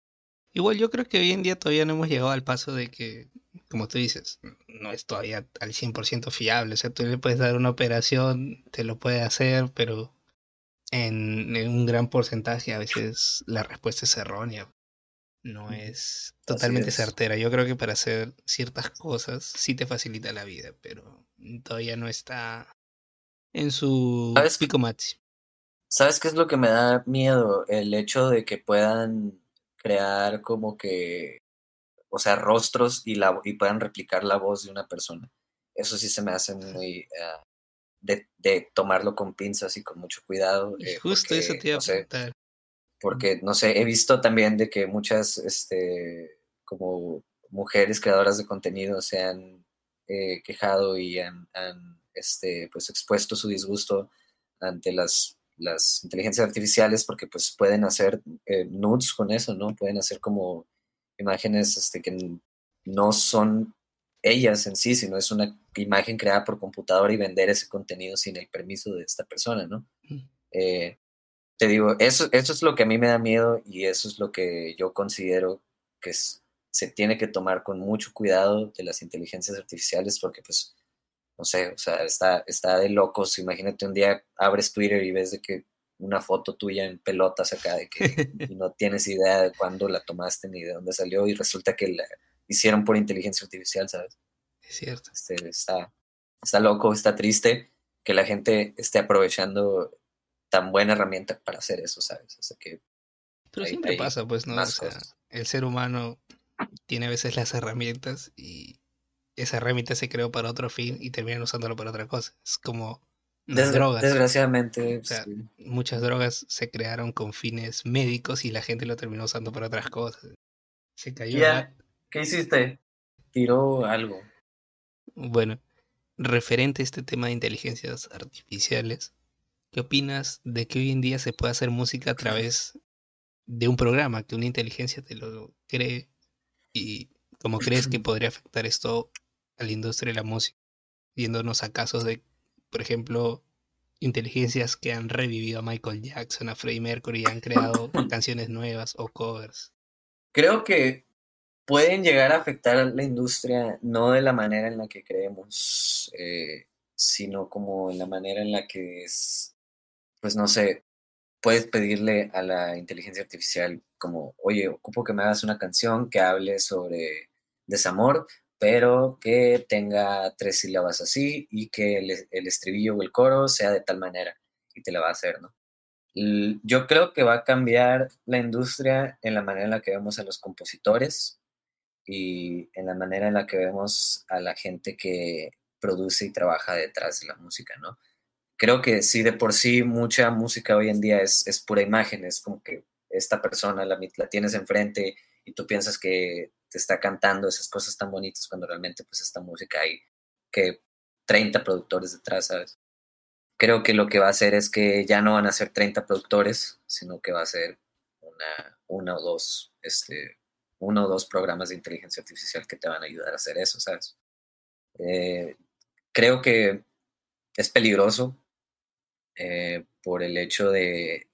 S1: Igual yo creo que hoy en día todavía no hemos llegado al paso de que, como tú dices, no es todavía al 100% fiable. O sea, tú le puedes dar una operación, te lo puede hacer, pero en, en un gran porcentaje a veces la respuesta es errónea no es totalmente certera. Yo creo que para hacer ciertas cosas sí te facilita la vida, pero todavía no está en su
S2: ¿Sabes
S1: pico máximo.
S2: ¿Sabes qué es lo que me da miedo? El hecho de que puedan crear como que, o sea, rostros y, la, y puedan replicar la voz de una persona. Eso sí se me hace muy... Ah, de, de, tomarlo con pinzas y con mucho cuidado.
S1: Eh, justo eso te iba a
S2: porque, no sé, he visto también de que muchas, este, como mujeres creadoras de contenido se han eh, quejado y han, este, pues, expuesto su disgusto ante las, las inteligencias artificiales porque, pues, pueden hacer eh, nudes con eso, ¿no? Pueden hacer como imágenes este, que no son ellas en sí, sino es una imagen creada por computadora y vender ese contenido sin el permiso de esta persona, ¿no? Eh, te digo, eso, eso es lo que a mí me da miedo y eso es lo que yo considero que se tiene que tomar con mucho cuidado de las inteligencias artificiales porque pues, no sé, o sea, está, está de locos. Imagínate un día abres Twitter y ves de que una foto tuya en pelotas acá de que [laughs] no tienes idea de cuándo la tomaste ni de dónde salió y resulta que la hicieron por inteligencia artificial, ¿sabes?
S1: Es cierto.
S2: Este, está, está loco, está triste que la gente esté aprovechando tan buena herramienta para hacer eso, ¿sabes? O sea que...
S1: Pero siempre pasa, pues, ¿no? O sea, el ser humano tiene a veces las herramientas y esa herramienta se creó para otro fin y terminan usándolo para otra cosa. Es como las drogas.
S2: Desgraciadamente.
S1: O sea, muchas drogas se crearon con fines médicos y la gente lo terminó usando para otras cosas. Se cayó.
S2: ¿Qué hiciste? Tiró algo.
S1: Bueno, referente a este tema de inteligencias artificiales, ¿Qué opinas de que hoy en día se puede hacer música a través de un programa, que una inteligencia te lo cree? ¿Y cómo crees que [clears throat] podría afectar esto a la industria de la música? Viéndonos a casos de, por ejemplo, inteligencias que han revivido a Michael Jackson, a Freddie Mercury, y han creado [clears throat] canciones nuevas o covers.
S2: Creo que pueden llegar a afectar a la industria no de la manera en la que creemos, eh, sino como en la manera en la que es pues no sé, puedes pedirle a la inteligencia artificial como, oye, ocupo que me hagas una canción que hable sobre desamor, pero que tenga tres sílabas así y que el, estribillo o el coro sea de tal manera y te la va a hacer, ¿no? Yo creo que va a cambiar la industria en la manera en la que vemos a los compositores y en la manera en la que vemos a la gente que produce y trabaja detrás de la música, ¿no? Creo que sí, de por sí mucha música hoy en día es, es pura imagen, es como que esta persona la, la, tienes enfrente y tú piensas que te está cantando esas cosas tan bonitas cuando realmente pues esta música hay que 30 productores detrás, ¿sabes? Creo que lo que va a hacer es que ya no van a ser 30 productores, sino que va a ser una, una o dos, este, uno o dos programas de inteligencia artificial que te van a ayudar a hacer eso, ¿sabes? Eh, creo que es peligroso eh, por el hecho de,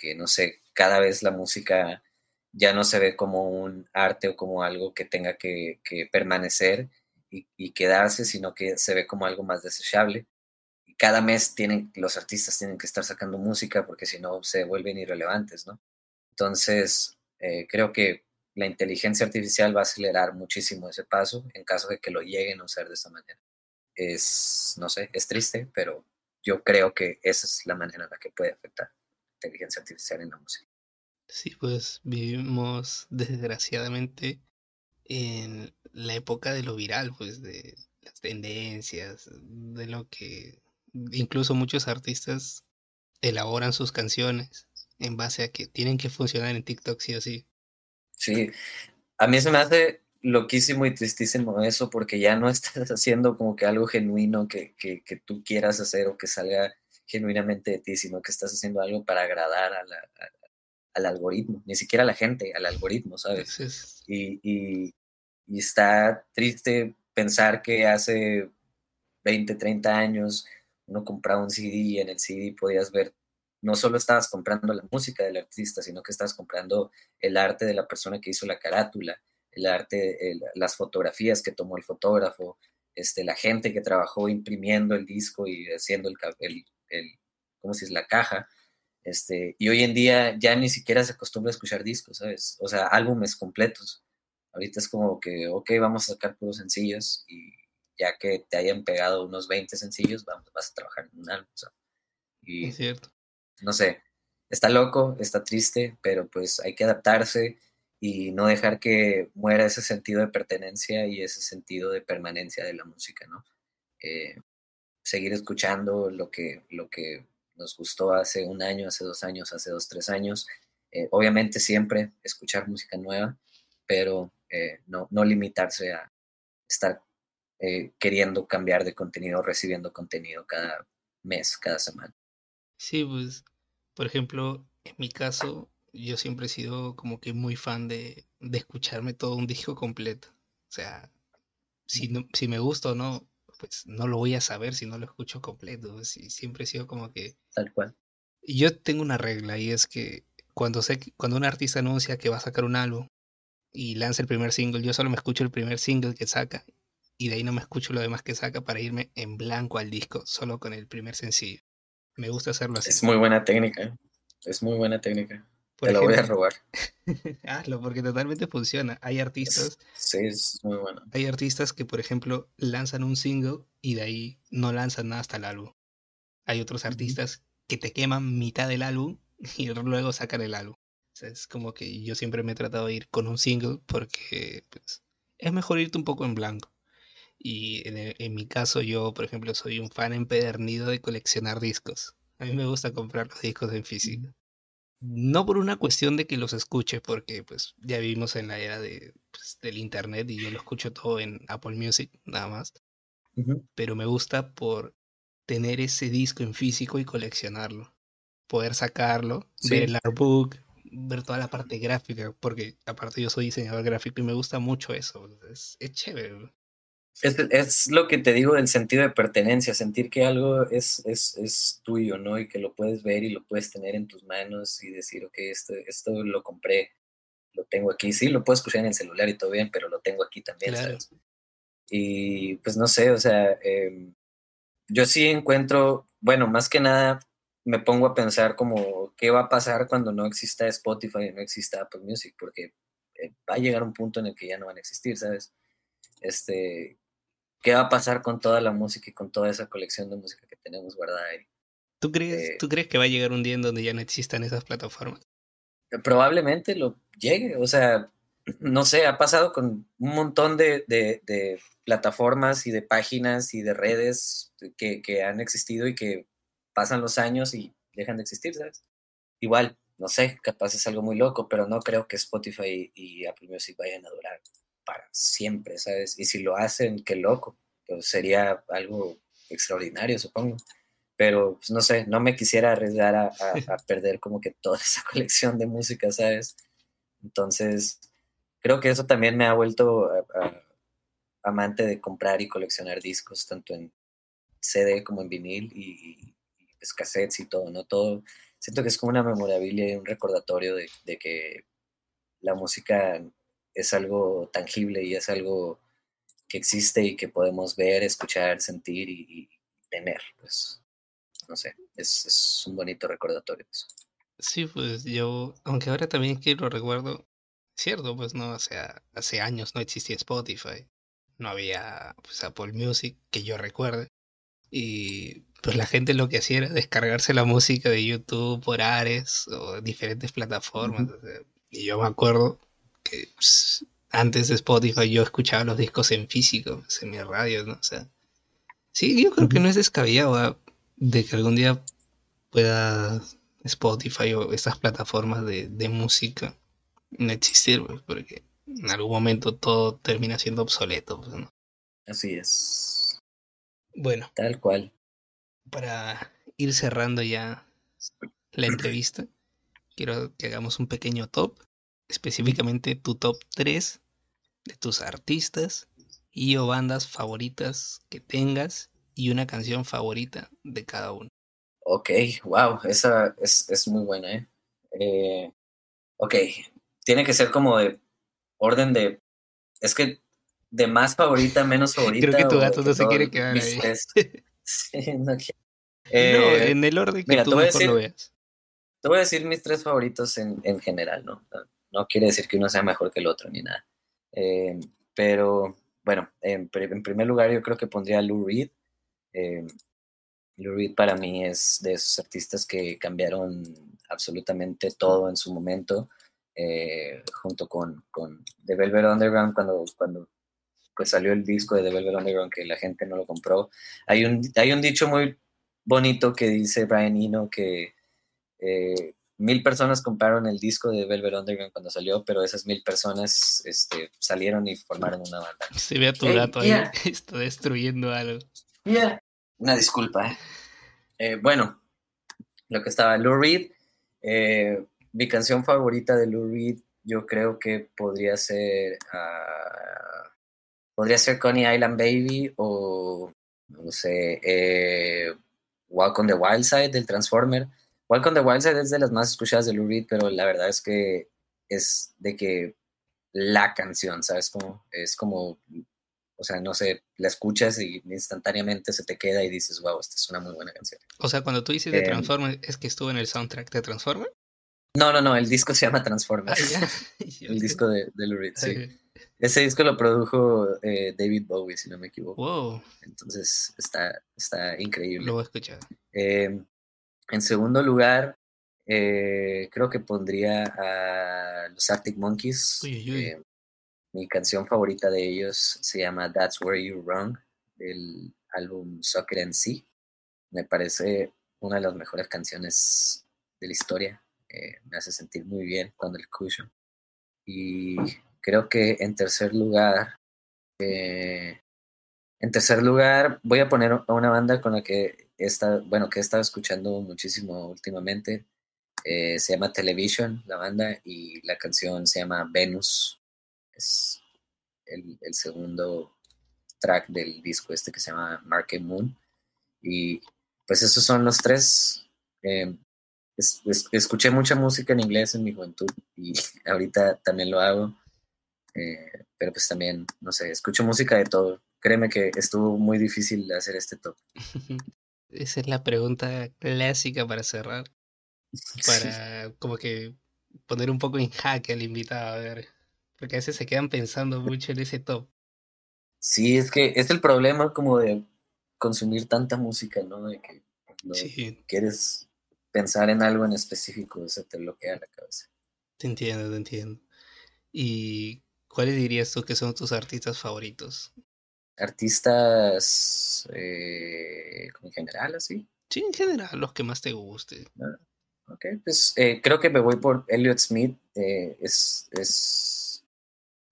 S2: que, no sé, cada vez la música ya no se ve como un arte o como algo que tenga que, permanecer y, quedarse, sino que se ve como algo más desechable. Y cada mes los artistas tienen que estar sacando música porque si no se vuelven irrelevantes, ¿no? Entonces, eh, creo que la inteligencia artificial va a acelerar muchísimo ese paso en caso de que lo lleguen a usar de esa manera. Es, no sé, es triste, pero yo creo que esa es la manera en la que puede afectar la inteligencia artificial en la música.
S1: Sí, pues vivimos desgraciadamente en la época de lo viral, pues de las tendencias, de lo que incluso muchos artistas elaboran sus canciones en base a que tienen que funcionar en TikTok sí o sí.
S2: Sí, a mí se me hace loquísimo y tristísimo eso porque ya no [laughs] estás haciendo como que algo genuino que, que, que tú quieras hacer o que salga genuinamente de ti, sino que estás haciendo algo para agradar a la, al algoritmo, ni siquiera a la gente, al algoritmo, ¿sabes? Y, y, y, está triste pensar que hace 20, 30 años uno compraba un CD y en el CD podías ver, no solo estabas comprando la música del artista, sino que estabas comprando el arte de la persona que hizo la carátula, el arte, las fotografías que tomó el fotógrafo, este, la gente que trabajó imprimiendo el disco y haciendo el, el, el ¿cómo se dice? La caja. Este, y hoy en día ya ni siquiera se acostumbra a escuchar discos, ¿sabes? O sea, álbumes completos. Ahorita es como que, ok, vamos a sacar puros sencillos y ya que te hayan pegado unos 20 sencillos, vamos, vas a trabajar en un álbum. Y,
S1: es cierto.
S2: No sé, está loco, está triste, pero pues hay que adaptarse y no dejar que muera ese sentido de pertenencia y ese sentido de permanencia de la música, ¿no? Eh, seguir escuchando lo que, lo que nos gustó hace un año, hace dos años, hace dos, tres años. Eh, obviamente siempre escuchar música nueva, pero eh, no, no limitarse a estar queriendo cambiar de contenido, recibiendo contenido cada mes, cada semana.
S1: Sí, pues, por ejemplo, en mi caso, yo siempre he sido como que muy fan de, de escucharme todo un disco completo. O sea, si, no, si me gusta o no, pues no lo voy a saber si no lo escucho completo. Siempre he sido como que...
S2: Tal cual.
S1: Y yo tengo una regla y es que cuando, sé, cuando un artista anuncia que va a sacar un álbum y lanza el primer single, yo solo me escucho el primer single que saca y de ahí no me escucho lo demás que saca para irme en blanco al disco, solo con el primer sencillo. Me gusta hacerlo así.
S2: Es muy buena técnica. Es muy buena técnica. Te lo voy a robar. [laughs]
S1: Hazlo, porque totalmente funciona. Hay artistas.
S2: Sí, es muy bueno.
S1: Hay artistas que, por ejemplo, lanzan un single y de ahí no lanzan nada hasta el álbum. Hay otros artistas que te queman mitad del álbum [laughs] y luego sacan el álbum. O sea, es como que yo siempre me he tratado de ir con un single porque pues, es mejor irte un poco en blanco. Y en, en, mi caso, yo, por ejemplo, soy un fan empedernido de coleccionar discos. A mí me gusta comprar los discos en físico no por una cuestión de que los escuche, porque pues ya vivimos en la era de, pues, del internet y yo lo escucho todo en Apple Music, nada más. Pero me gusta por tener ese disco en físico y coleccionarlo. Poder sacarlo, ver el artbook, ver toda la parte gráfica, porque aparte yo soy diseñador gráfico y me gusta mucho eso. Es, es chévere.
S2: Es, es, lo que te digo del sentido de pertenencia, sentir que algo es, es, es, tuyo, ¿no? Y que lo puedes ver y lo puedes tener en tus manos y decir, ok, esto, esto lo compré, lo tengo aquí. Sí, lo puedo escuchar en el celular y todo bien, pero lo tengo aquí también, ¿sabes? Y pues no sé, o sea, eh, yo sí encuentro, bueno, más que nada me pongo a pensar como qué va a pasar cuando no exista Spotify y no exista Apple Music, porque eh, va a llegar un punto en el que ya no van a existir, ¿sabes? Este, qué va a pasar con toda la música y con toda esa colección de música que tenemos guardada ahí.
S1: ¿Tú crees, eh, ¿tú crees que va a llegar un día en donde ya no existan esas plataformas?
S2: Probablemente lo llegue, o sea, no sé, ha pasado con un montón de, de, plataformas y de páginas y de redes que, que, han existido y que pasan los años y dejan de existir, ¿sabes? Igual, no sé, capaz es algo muy loco, pero no creo que Spotify y Apple Music vayan a durar para siempre, ¿sabes? Y si lo hacen, qué loco, pues sería algo extraordinario, supongo. Pero, pues no sé, no me quisiera arriesgar a, [laughs] perder como que toda esa [laughs] colección de música, ¿sabes? Entonces, creo que eso también me ha vuelto amante de comprar y coleccionar discos, tanto en CD como en vinil y, y, pues, cassettes y todo, ¿no? Todo. Siento que es como una memorabilia y un recordatorio de, de que la música es algo tangible y es algo que existe y que podemos ver, escuchar, sentir y, tener. Pues, no sé, es, es, un bonito recordatorio eso.
S1: Sí, pues yo, aunque ahora también que lo recuerdo, cierto, pues no, o sea, hace años no existía Spotify, no había pues, Apple Music que yo recuerde. Y pues la gente lo que hacía era descargarse la música de YouTube por Ares o diferentes plataformas. y yo me acuerdo que pues, antes de Spotify yo escuchaba los discos en físico, pues, en mi radio, ¿no? O sea, sí, yo creo que no es descabellado de que algún día pueda Spotify o estas plataformas de, música no existir, pues, porque en algún momento todo termina siendo obsoleto. Pues,
S2: Así es.
S1: Bueno.
S2: Tal cual.
S1: Para ir cerrando ya la [clears throat] entrevista, quiero que hagamos un pequeño top, específicamente tu top 3 de tus artistas y o bandas favoritas que tengas y una canción favorita de cada uno.
S2: Ok, wow, esa es, muy buena, ¿eh? ¿eh? Ok, tiene que ser como de orden de... Es que de más favorita, menos favorita. [laughs]
S1: Creo que tu gato no se quiere quedar ahí. [laughs] [laughs]
S2: sí, no,
S1: eh, en el orden que tú mejor lo veas.
S2: Te voy a decir mis tres favoritos en, en general, ¿no? ¿No? quiere decir que uno sea mejor que el otro ni nada. Eh, pero bueno, en, primer lugar yo creo que pondría a Lou Reed. Eh, Lou Reed para mí es de esos artistas que cambiaron absolutamente todo en su momento, eh, junto con, con, The Velvet Underground, cuando, cuando pues salió el disco de The Velvet Underground que la gente no lo compró. Hay un, hay un dicho muy bonito que dice Brian Eno que eh, mil personas compraron el disco de Velvet Underground cuando salió, pero esas mil personas este, salieron y formaron una banda.
S1: Se ve a tu gato ahí, [laughs] está destruyendo algo.
S2: Una disculpa. ¿eh? Eh, bueno, lo que estaba, Lou Reed, eh, mi canción favorita de Lou Reed, yo creo que podría ser, uh, podría ser Coney Island Baby o, no sé, Walk on the Wild Side del Transformer Welcome the Wild Side es de las más escuchadas de Lou Reed, pero la verdad es que es de que la canción, ¿sabes? Como, es como, o sea, no sé, la escuchas y instantáneamente se te queda y dices, wow, esta es una muy buena canción.
S1: O sea, cuando tú dices de em, Transformer, ¿es que estuvo en el soundtrack de Transformer?
S2: No, no, no, el disco se llama Transformer. Ah, [laughs] [laughs] el disco de, de Lou Reed, sí. Ese disco lo produjo eh, David Bowie, si no me equivoco.
S1: Wow.
S2: Entonces está, está increíble.
S1: Lo voy a escuchar.
S2: Eh, en segundo lugar, eh, creo que pondría a los Arctic Monkeys. Eh, mi canción favorita de ellos se llama That's Where You Wrong, del álbum Soccer and Sea. Me parece una de las mejores canciones de la historia. Eh, me hace sentir muy bien cuando el escucho. Y creo que en tercer lugar, en tercer lugar, voy a poner a una banda con la que bueno, que he estado escuchando muchísimo últimamente. Eh, se llama Television, la banda, y la canción se llama Venus. Es el, segundo track del disco este que se llama Market Moon. Y pues esos son los tres. Eh, escuché mucha música en inglés en mi juventud y [laughs] ahorita también lo hago. Eh, pero pues también, no sé, escucho música de todo. Créeme que estuvo muy difícil hacer este top. [laughs]
S1: Esa es la pregunta clásica para cerrar. [laughs] Para como que poner un poco en jaque al invitado, a ver. Porque a veces se quedan pensando mucho en ese top.
S2: Sí, es que es el problema como de consumir tanta música, ¿no? De que cuando quieres pensar en algo en específico, se te bloquea la cabeza.
S1: Te entiendo, te entiendo. ¿Y cuáles dirías tú que son tus artistas favoritos?
S2: Artistas eh, en general, así.
S1: Sí, en general, los que más te guste.
S2: Ah, ok, pues eh, creo que me voy por Elliot Smith. Eh, es, es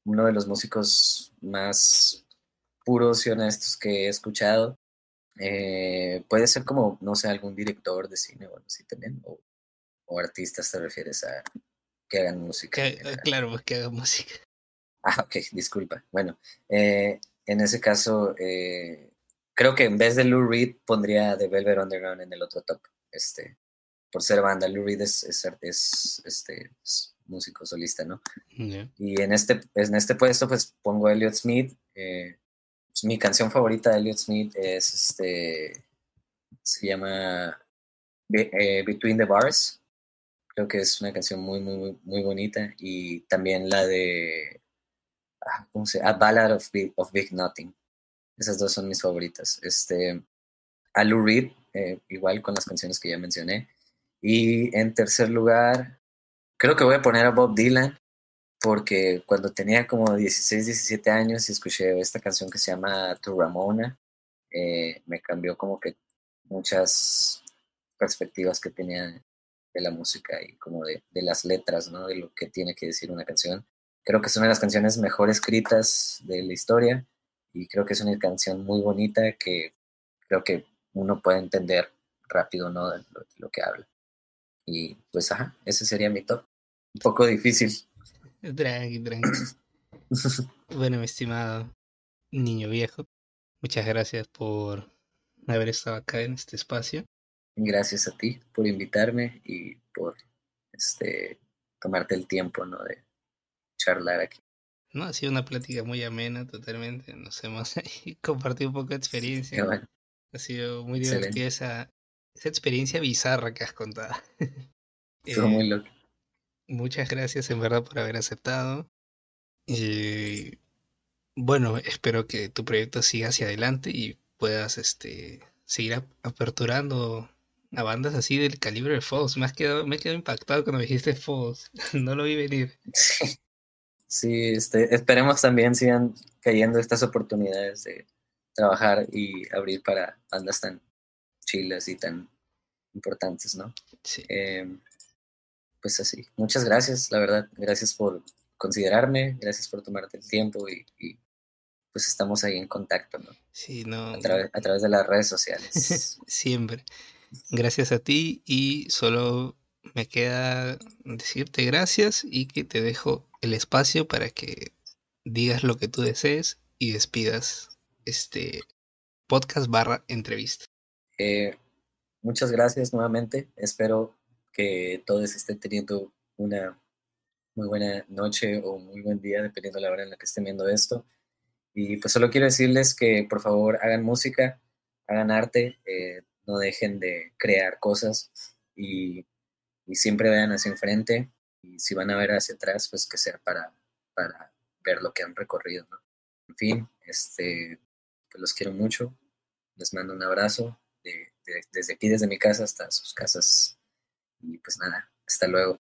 S2: uno de los músicos más puros y honestos que he escuchado. puede ser como, no sé, algún director de cine o algo así también. O, artistas te refieres a que hagan música.
S1: claro, que hagan música.
S2: Ah, ok, disculpa. Bueno, eh, en ese caso, eh, creo que en vez de Lou Reed pondría The Velvet Underground en el otro top. Este, por ser banda, Lou Reed es, es, este, músico solista, ¿no? Y en este, en este puesto, pues pongo Elliot Smith. Eh, pues, mi canción favorita de Elliot Smith es este. Se llama eh, Between the Bars. Creo que es una canción muy, muy, muy bonita. Y también la de ¿cómo se A Ballad of Big, of Big Nothing. Esas dos son mis favoritas. Este, a Lou Reed, eh, igual con las canciones que ya mencioné. Y en tercer lugar, creo que voy a poner a Bob Dylan, porque cuando tenía como 16, 17 años y escuché esta canción que se llama To Ramona, eh, me cambió como que muchas, perspectivas que tenía de la música y como de, de, las letras, ¿no? De lo que tiene que decir una canción. Creo que es una de las canciones mejor escritas de la historia y creo que es una canción muy bonita que creo que uno puede entender rápido, ¿no? De lo, que habla. Y pues, ajá, ese sería mi top. Un poco difícil.
S1: Tranqui, tranqui. [laughs] bueno, mi estimado niño viejo, muchas gracias por haber estado acá en este espacio.
S2: Gracias a ti por invitarme y por este tomarte el tiempo, ¿no? De charlar aquí.
S1: No, ha sido una plática muy amena, totalmente. Nos hemos [laughs] compartido un poco de experiencia. Ha sido muy divertida esa, esa experiencia bizarra que has contado. [laughs]
S2: Estuvo muy eh, loco.
S1: Muchas gracias en verdad por haber aceptado. Y bueno, espero que tu proyecto siga hacia adelante y puedas este seguir aperturando a bandas así del calibre de Foz. Me, has quedado, me he quedado impactado cuando me dijiste Foz. [laughs] no lo vi venir.
S2: Sí, este, esperemos también sigan cayendo estas oportunidades de trabajar y abrir para bandas tan chilas y tan importantes, ¿no?
S1: Sí.
S2: Em, pues así. Muchas gracias, la verdad. Gracias por considerarme, gracias por tomarte el tiempo y, pues estamos ahí en contacto, ¿no?
S1: Sí, no.
S2: A, a través de las redes sociales. [laughs]
S1: Siempre. Gracias a ti y solo me queda decirte gracias y que te dejo el espacio para que digas lo que tú desees y despidas este podcast barra entrevista.
S2: Eh, muchas gracias nuevamente. Espero que todos estén teniendo una muy buena noche o muy buen día, dependiendo de la hora en la que estén viendo esto. Y pues solo quiero decirles que por favor hagan música, hagan arte, eh, no dejen de crear cosas y y siempre vean hacia enfrente y si van a ver hacia atrás, pues que sea para, para ver lo que han recorrido, ¿no? En fin, este, pues los quiero mucho, les mando un abrazo desde aquí, desde mi casa hasta sus casas y pues nada, hasta luego.